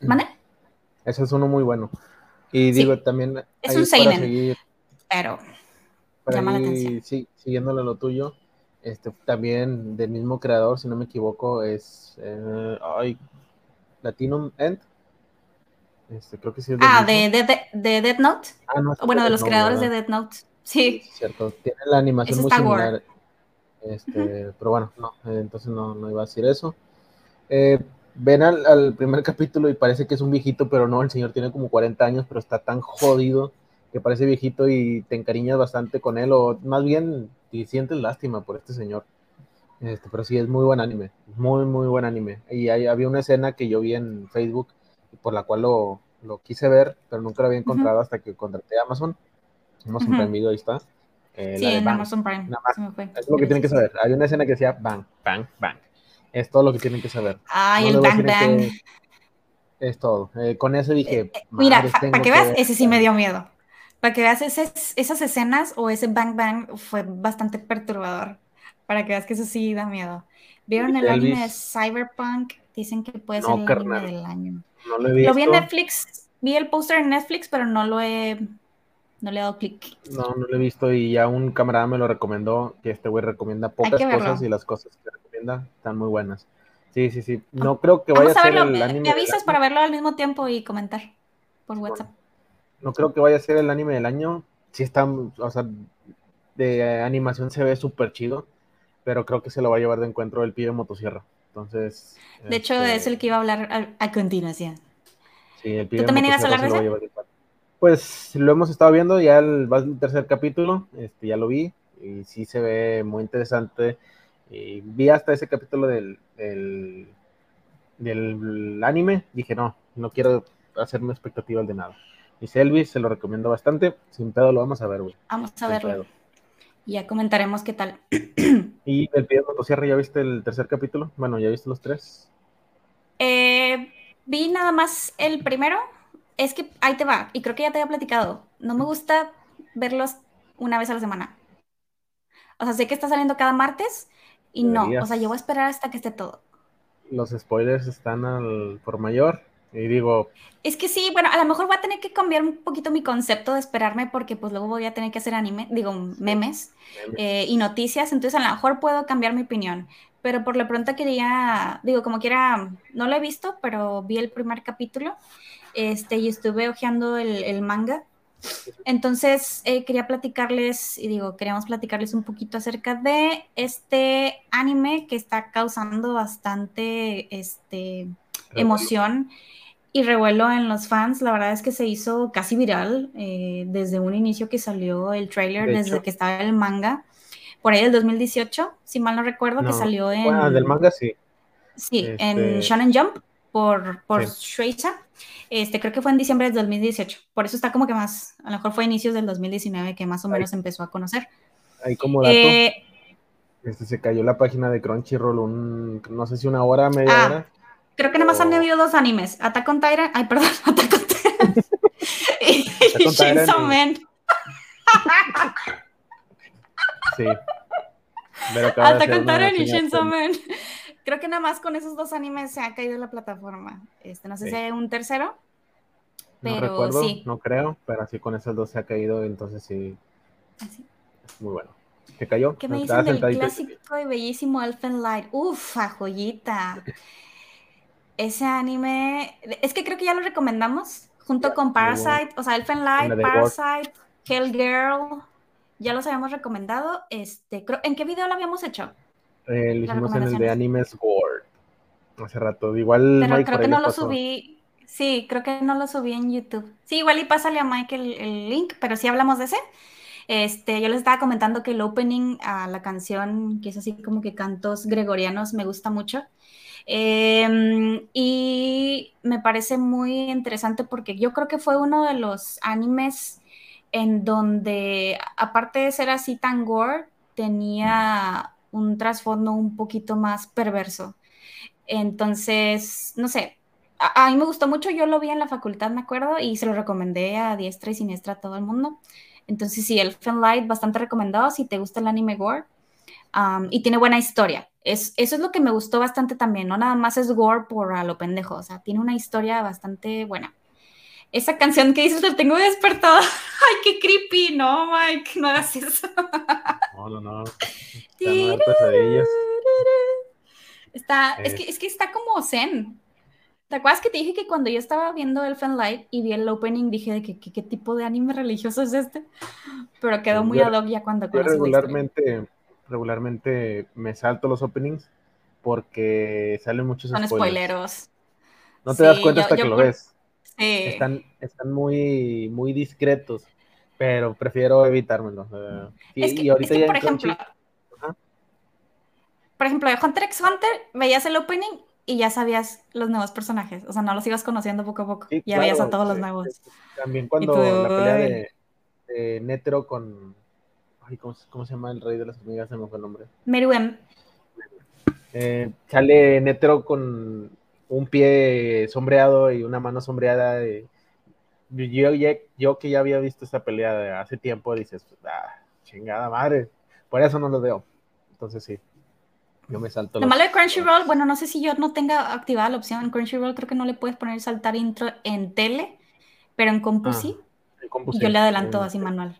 Speaker 2: ¿Mande?
Speaker 1: Ese es uno muy bueno. Y digo, también...
Speaker 2: Es un seinen, pero
Speaker 1: Sí, siguiéndole lo tuyo, este, también del mismo creador, si no me equivoco, es eh, ay, Platinum End. Este, creo que sí es
Speaker 2: Ah, de, de, de, Death Note. Ah, no, bueno, de los creadores de Death Note. Sí.
Speaker 1: Cierto, tiene la animación muy similar. Este, Pero bueno, no, entonces no, no, iba a decir eso. Eh, ven al, al, primer capítulo y parece que es un viejito, pero no, el señor tiene como 40 años, pero está tan jodido que parece viejito y te encariñas bastante con él, o más bien te sientes lástima por este señor. Este, pero sí, es muy buen anime, muy, muy buen anime. Y había una escena que yo vi en Facebook por la cual lo, lo quise ver, pero nunca lo había encontrado hasta que contraté a Amazon. Amazon uh Prime ahí está.
Speaker 2: Eh, sí, en Amazon Prime.
Speaker 1: Es lo que tienen que saber. Hay una escena que decía bang, bang, bang. Es todo lo que tienen que saber.
Speaker 2: Ay, el bang, bang.
Speaker 1: es todo. Eh, con eso dije. Eh,
Speaker 2: mira, para que veas, ese sí me dio miedo. Para que veas esas escenas o ese bang bang fue bastante perturbador. Para que veas que eso sí da miedo. ¿Vieron el anime de Cyberpunk? Dicen que puede ser el anime del año.
Speaker 1: No lo, he visto.
Speaker 2: lo vi en Netflix. Vi el póster en Netflix, pero no lo he. No le he dado clic.
Speaker 1: No, no lo he visto y ya un camarada me lo recomendó. Que este güey recomienda pocas cosas y las cosas que recomienda están muy buenas. Sí, sí, sí. No creo que vaya a, ser el anime.
Speaker 2: Me avisas para verlo al mismo tiempo y comentar por WhatsApp.
Speaker 1: No creo que vaya a ser el anime del año. Sí está, o sea, de animación se ve súper chido, pero creo que se lo va a llevar de encuentro el pibe motosierra. Entonces.
Speaker 2: De hecho, este es el que iba a hablar a, continuación.
Speaker 1: Sí, el pibe
Speaker 2: ¿Tú también ibas a hablar de eso?
Speaker 1: Pues lo hemos estado viendo, ya el, va el tercer capítulo, este, ya lo vi, y sí se ve muy interesante. Y vi hasta ese capítulo del, del, del anime, dije, no, no quiero hacerme expectativas de nada. Y Elvis, se lo recomiendo bastante. Sin pedo lo vamos a ver, güey.
Speaker 2: Vamos a verlo. Y ya comentaremos qué tal.
Speaker 1: ¿Y el pie de motosierra ya viste el tercer capítulo? Bueno, ¿ya viste los tres?
Speaker 2: Eh, vi nada más el primero. Es que ahí te va. Y creo que ya te había platicado. No me gusta verlos una vez a la semana. O sea, sé que está saliendo cada martes y no, o sea, yo voy a esperar hasta que esté todo.
Speaker 1: Los spoilers están al por mayor y digo...
Speaker 2: Es que sí, bueno, a lo mejor voy a tener que cambiar un poquito mi concepto de esperarme porque pues luego voy a tener que hacer anime, digo, memes, eh, y noticias, entonces a lo mejor puedo cambiar mi opinión. Pero por lo pronto quería, digo, como quiera, no lo he visto, pero vi el primer capítulo este, y estuve hojeando el, el manga entonces, eh, quería platicarles, y digo, queríamos platicarles un poquito acerca de este anime que está causando bastante este, emoción y revuelo en los fans. La verdad es que se hizo casi viral eh, desde un inicio que salió el trailer, desde que estaba el manga, por ahí del 2018, si mal no recuerdo, que salió en...
Speaker 1: Bueno, del manga sí.
Speaker 2: Sí, en este Shonen Jump por, por Shueisha. Este, creo que fue en diciembre del 2018. Por eso está como que más, a lo mejor fue a inicios del 2019 que más o menos empezó a conocer.
Speaker 1: Ahí como dato, eh, este, se cayó la página de Crunchyroll un, no sé si una hora, media ah, hora.
Speaker 2: Creo que nada más han habido dos animes, Attack on Titan, ay perdón, Attack on Titan y, Chainsaw Man.
Speaker 1: sí.
Speaker 2: Attack on Titan y Chainsaw Man creo que nada más con esos dos animes se ha caído la plataforma. Este, no sé si hay un tercero.
Speaker 1: Pero no recuerdo, sí. no creo, pero así con esos dos se ha caído, entonces sí. ¿Así? ¿Ah, muy bueno. ¿Se cayó?
Speaker 2: ¿Qué me dicen del clásico y bellísimo Elfen Light? Ufa, joyita. Ese anime, es que creo que ya lo recomendamos, junto con Parasite, o sea, Elfen Light, Parasite, Hell Girl, ya los habíamos recomendado. Este, ¿En qué video lo habíamos hecho?
Speaker 1: Eh, lo hicimos en el de Animes World hace rato. Igual.
Speaker 2: Pero creo que no lo subí. Sí, creo que no lo subí en YouTube. Sí, igual y pásale a Mike el, link, pero sí hablamos de ese. Este, yo les estaba comentando que el opening a la canción, que es así como que cantos gregorianos, me gusta mucho. Em, y me parece muy interesante porque yo creo que fue uno de los animes en donde, aparte de ser así tan gore, tenía un trasfondo un poquito más perverso. Entonces, no sé, a, mí me gustó mucho, yo lo vi en la facultad, me acuerdo, y se lo recomendé a diestra y siniestra a todo el mundo. Entonces, sí, el Light, bastante recomendado si te gusta el anime gore. Y tiene buena historia. Es, eso es lo que me gustó bastante también, no nada más es gore por a lo pendejo, o sea, tiene una historia bastante buena. Esa canción que dices, la tengo despertada. Ay, qué creepy, no, Mike, no hagas eso.
Speaker 1: No, no, no.
Speaker 2: Está, es, que, es que está como zen. ¿Te acuerdas que te dije que cuando yo estaba viendo el fan light y vi el opening dije de que, qué tipo de anime religioso es este? Pero quedó muy ad hoc ya cuando
Speaker 1: yo regularmente, regularmente me salto los openings porque salen muchos
Speaker 2: Son spoileros.
Speaker 1: No te das cuenta hasta que lo ves. Están, están muy, muy discretos, pero prefiero evitármelo.
Speaker 2: y ahorita ya por ejemplo, por ejemplo, de Hunter x Hunter, veías el opening y ya sabías los nuevos personajes. O sea, no los ibas conociendo poco a poco. ya veías a todos los nuevos.
Speaker 1: También cuando la pelea de, de Netero con. Ay, ¿cómo, se llama el rey de las hormigas? Se me fue el nombre.
Speaker 2: Meruem.
Speaker 1: Eh, sale Netero con un pie sombreado y una mano sombreada. yo, yo, que ya había visto esta pelea hace tiempo, dices, ah, chingada madre. Por eso no lo veo. Entonces sí. Yo me salto.
Speaker 2: Lo malo de Crunchyroll, bueno, no sé si yo no tenga activada la opción en Crunchyroll, creo que no le puedes poner saltar intro en tele, pero en compu ah, sí. y yo le adelanto así manual.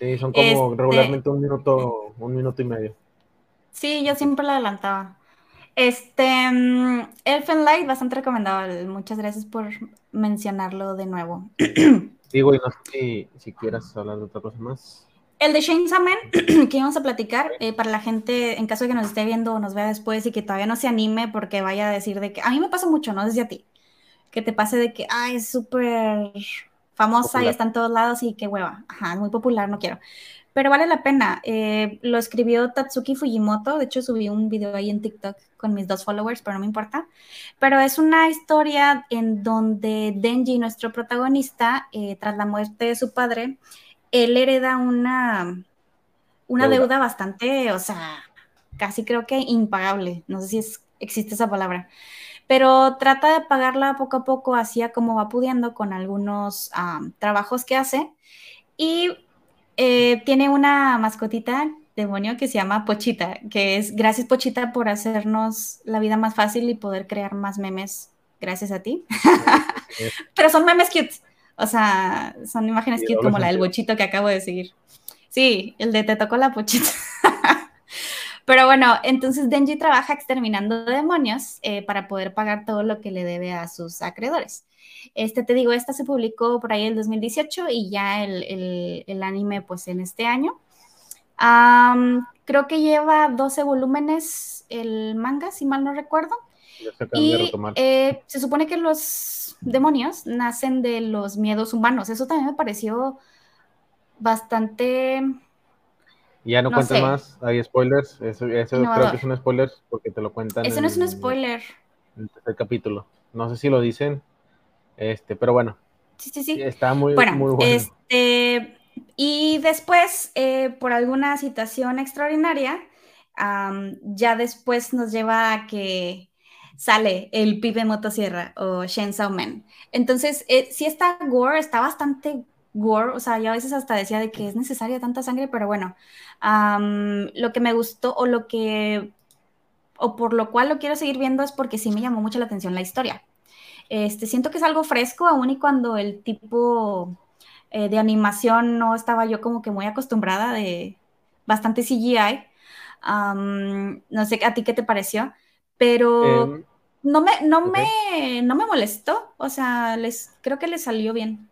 Speaker 1: Sí, son como este regularmente un minuto, un minuto y medio.
Speaker 2: Sí, yo siempre la adelantaba. Este, mm, Elfen Light, bastante recomendado. Muchas gracias por mencionarlo de nuevo.
Speaker 1: Digo, y no sé si quieras hablar de otra cosa más.
Speaker 2: El de Shane Saman, que íbamos a platicar, eh, para la gente, en caso de que nos esté viendo o nos vea después y que todavía no se anime porque vaya a decir de que, a mí me pasa mucho, ¿no? Desde a ti, que te pase de que, ay, es súper famosa y está en todos lados y qué hueva, ajá, es muy popular, no quiero. Pero vale la pena. Eh, lo escribió Tatsuki Fujimoto. De hecho, subí un video ahí en TikTok con mis dos followers, pero no me importa. Pero es una historia en donde Denji, nuestro protagonista, eh, tras la muerte de su padre, él hereda una, una deuda. bastante, o sea, casi creo que impagable, no sé si existe esa palabra, pero trata de pagarla poco a poco, así como va pudiendo con algunos trabajos que hace. Y eh, tiene una mascotita demonio que se llama Pochita, que es gracias Pochita por hacernos la vida más fácil y poder crear más memes gracias a ti. Pero son memes cute. O sea, son imágenes cute como la del bochito que acabo de seguir. Sí, el de te tocó la pochita. Pero bueno, entonces Denji trabaja exterminando demonios eh, para poder pagar todo lo que le debe a sus acreedores. Este, te digo, esta se publicó por ahí en el 2018 y ya el, el, anime pues en este año. creo que lleva 12 volúmenes el manga, si mal no recuerdo. Y eh, se supone que los demonios nacen de los miedos humanos. Eso también me pareció bastante
Speaker 1: ya no, cuenta más, hay spoilers. Eso, creo que es un spoiler porque te lo cuentan.
Speaker 2: Eso no es un spoiler.
Speaker 1: En el tercer capítulo. No sé si lo dicen, este, pero bueno.
Speaker 2: Sí, sí, sí.
Speaker 1: Está muy bueno. Muy bueno.
Speaker 2: Este, y después, eh, por alguna situación extraordinaria, ya después nos lleva a que sale el pibe motosierra o Shen Men. Entonces, eh, si está gore, está bastante gore, o sea, yo a veces hasta decía de que es necesaria tanta sangre, pero bueno, lo que me gustó o lo que, o por lo cual lo quiero seguir viendo es porque sí me llamó mucho la atención la historia. Este, siento que es algo fresco, aún y cuando el tipo eh, de animación no estaba yo como que muy acostumbrada de bastante CGI. no sé a ti qué te pareció, pero em, no, me, no, me, no me molestó, o sea, les, creo que les salió bien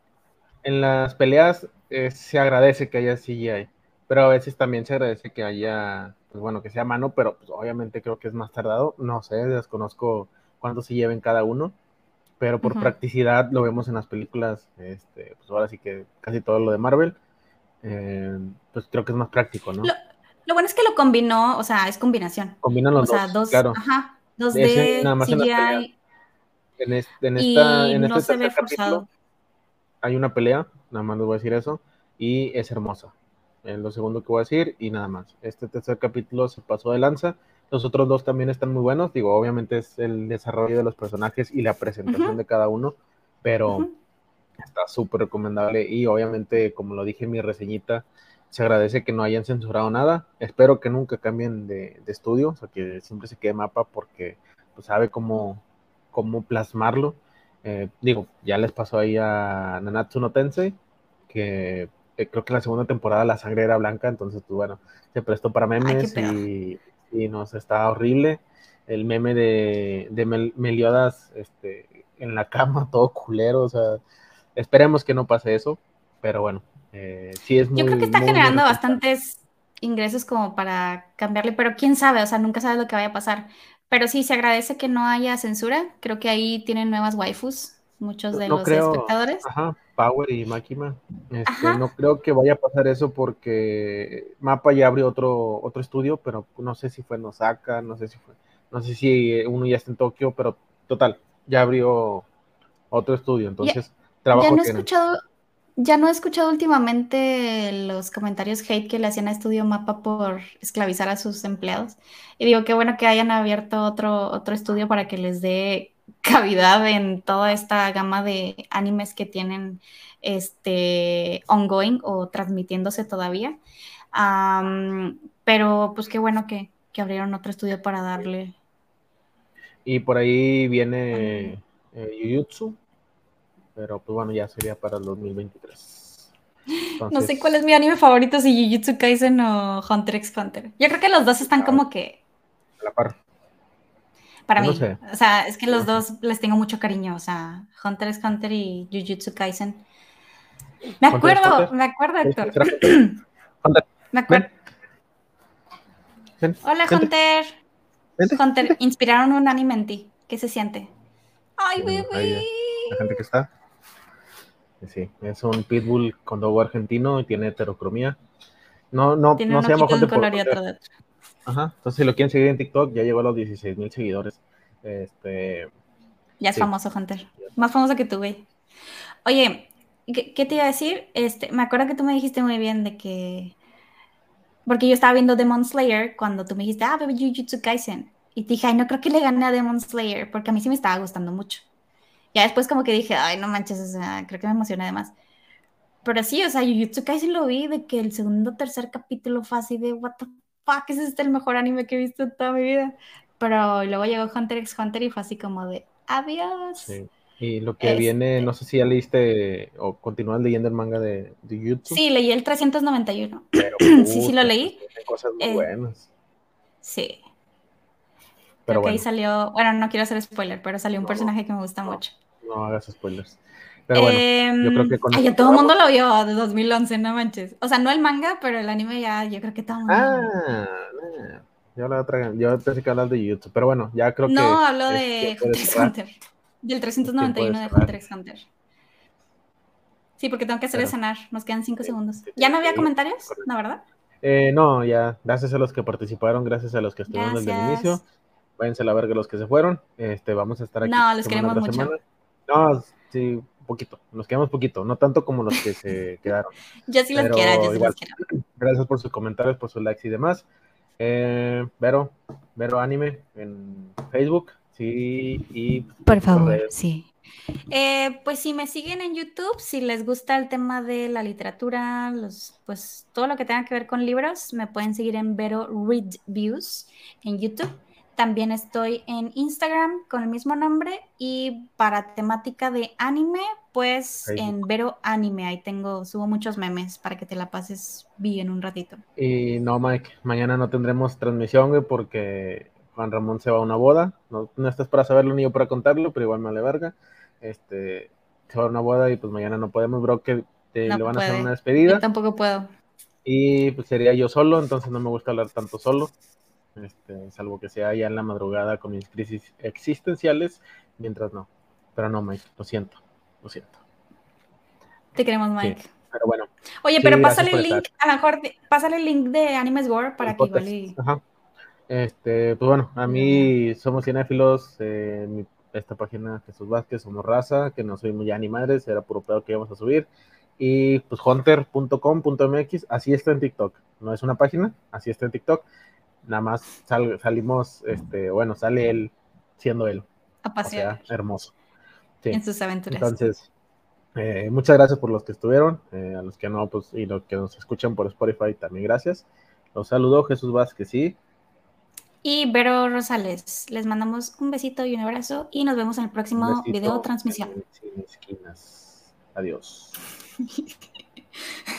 Speaker 1: en las peleas eh, se agradece que haya CGI, pero a veces también se agradece que haya, pues bueno, que sea mano, pero pues, obviamente creo que es más tardado. No sé, desconozco cuánto se lleven cada uno, pero por practicidad lo vemos en las películas, este, pues ahora sí que casi todo lo de Marvel, eh, pues creo que es más práctico, ¿no?
Speaker 2: Lo, bueno es que lo combinó, o sea, es combinación.
Speaker 1: Combinan los
Speaker 2: o
Speaker 1: sea,
Speaker 2: dos,
Speaker 1: claro.
Speaker 2: Ajá, 2D, CGI.
Speaker 1: En, este, en, este se ve forzado hay una pelea, nada más les voy a decir eso, y es hermosa. Es lo segundo que voy a decir y nada más. Este tercer capítulo se pasó de lanza. Los otros dos también están muy buenos. Digo, obviamente es el desarrollo de los personajes y la presentación de cada uno, pero está súper recomendable y obviamente, como lo dije en mi reseñita, se agradece que no hayan censurado nada. Espero que nunca cambien de, estudio, o sea, que siempre se quede mapa porque pues, sabe cómo, cómo plasmarlo eh, digo, ya les pasó ahí a Nanatsu no Tensei, que eh, creo que la segunda temporada la sangre era blanca, entonces, pues bueno, se prestó para memes y, y, nos está horrible. El meme de, de Meliodas este, en la cama, todo culero, o sea, esperemos que no pase eso, pero bueno, eh, sí es muy.
Speaker 2: Yo creo que está generando bastantes ingresos como para cambiarle, pero quién sabe, o sea, nunca sabes lo que vaya a pasar. Pero sí, se agradece que no haya censura. Creo que ahí tienen nuevas waifus, muchos de los espectadores.
Speaker 1: Ajá, Power y Makima. Este, no creo que vaya a pasar eso porque Mapa ya abrió otro, otro estudio, pero no sé si fue en Osaka, no sé si fue, no sé si uno ya está en Tokio, pero total, ya abrió otro estudio, entonces
Speaker 2: trabajo ya no he escuchado ya no he escuchado últimamente los comentarios hate que le hacían a Estudio Mapa por esclavizar a sus empleados. Y digo, qué bueno que hayan abierto otro, otro estudio para que les dé cavidad en toda esta gama de animes que tienen este ongoing o transmitiéndose todavía. pero pues qué bueno que, abrieron otro estudio para darle.
Speaker 1: Y por ahí viene eh, pero pues bueno, ya sería para el 2023.
Speaker 2: No sé cuál es mi anime favorito, si Jujutsu Kaisen o Hunter x Hunter. Yo creo que los dos están como que...
Speaker 1: A la par.
Speaker 2: Para mí. O sea, es que los dos les tengo mucho cariño. O sea, Hunter x Hunter y Jujutsu Kaisen. Me acuerdo, me acuerdo, Héctor. Hunter. Me acuerdo. Hola, Hunter. Hunter, inspiraron un anime en ti. ¿Qué se siente? Ay, bebé.
Speaker 1: La gente que está. Sí, es un pitbull con dogo argentino y tiene heterocromía. No, no, no se llama Hunter Ajá, entonces si lo quieren seguir en TikTok, ya llegó a los 16 mil seguidores. Este,
Speaker 2: ya es famoso, Hunter. Más famoso que tú, güey. Oye, ¿qué, te iba a decir? Este, me acuerdo que tú me dijiste muy bien de que... Porque yo estaba viendo Demon Slayer cuando tú me dijiste, ah, bebé Jujutsu Kaisen. Y te dije, ay, no creo que le gane a Demon Slayer, porque a mí sí me estaba gustando mucho. Ya después como que dije, ay, no manches, o sea, creo que me emocioné además. pero sí, o sea, Jujutsu Kaisen lo vi de que el segundo o tercer capítulo fue así de, what the fuck, ese es el mejor anime que he visto en toda mi vida. Pero luego llegó Hunter x Hunter y fue así como de, adiós.
Speaker 1: Sí. Y lo que viene, no sé si ya leíste o continúas leyendo el manga de, de YouTube.
Speaker 2: Sí, leí el 391. sí, sí lo leí.
Speaker 1: Cosas muy eh, buenas.
Speaker 2: Sí. Pero Creo que ahí salió, bueno, no quiero hacer spoiler, pero salió un personaje que me gusta mucho.
Speaker 1: No hagas spoilers. Pero bueno, yo creo que
Speaker 2: con ay, todo el mundo lo vio de 2011, no manches. O sea, no el manga, pero el anime ya, yo creo que todo el mundo.
Speaker 1: Ah, yo la otra, yo pensé que hablas de YouTube, pero bueno, ya creo que.
Speaker 2: No, hablo de Hunter x Hunter. Del 391 de Hunter x Hunter. Sí, porque tengo que hacer el cenar. Nos quedan cinco segundos. ¿Ya no había comentarios? ¿No, verdad?
Speaker 1: Eh, no, ya. Gracias a los que participaron, gracias a los que estuvieron desde el inicio. Váyanse a la verga los que se fueron. Este, vamos a estar aquí.
Speaker 2: No, los queremos mucho.
Speaker 1: No, sí, poquito. Nos quedamos poquito. No tanto como los que se quedaron.
Speaker 2: yo sí los quiero, yo sí los quiero.
Speaker 1: Gracias por sus comentarios, por sus likes y demás. Eh, Vero, Vero Anime en Facebook. Sí, y...
Speaker 2: Por favor, sí. Eh, pues si me siguen en YouTube, si les gusta el tema de la literatura, los, pues todo lo que tenga que ver con libros, me pueden seguir en Vero Read Views en YouTube. También estoy en Instagram con el mismo nombre y para temática de anime, pues en Vero Anime. Ahí tengo, subo muchos memes para que te la pases bien un ratito.
Speaker 1: Y no, Mike, mañana no tendremos transmisión, porque Juan Ramón se va a una boda. No, no estás para saberlo ni yo para contarlo, pero igual me vale verga. Este, se va a una boda y pues mañana no podemos, bro, que te, le van a hacer una despedida.
Speaker 2: Yo tampoco puedo.
Speaker 1: Y pues sería yo solo, entonces no me gusta hablar tanto solo. Este, salvo que sea ya en la madrugada con mis crisis existenciales, mientras no. Pero no, Mike, lo siento, lo siento.
Speaker 2: Te queremos, Mike.
Speaker 1: pero bueno.
Speaker 2: Oye, pero pásale el link, a lo mejor pásale el link de Animes World para que igual y... Ajá.
Speaker 1: Este, pues bueno, a mí somos cinéfilos, eh, esta página Jesús Vázquez, somos raza, que no soy muy ya ni madres, era puro pedo que íbamos a subir. Y pues hunter.com.mx, así está en TikTok. No es una página, así está en TikTok. Nada más salimos, este, bueno, sale él siendo él.
Speaker 2: A pasear.
Speaker 1: hermoso.
Speaker 2: En sus aventuras.
Speaker 1: Entonces, eh, muchas gracias por los que estuvieron, eh, a los que no, pues, y los que nos escuchan por Spotify, también gracias. Los saludo Jesús Vázquez, sí
Speaker 2: y Vero Rosales. Les mandamos un besito y un abrazo y nos vemos en el próximo video transmisión.
Speaker 1: Adiós.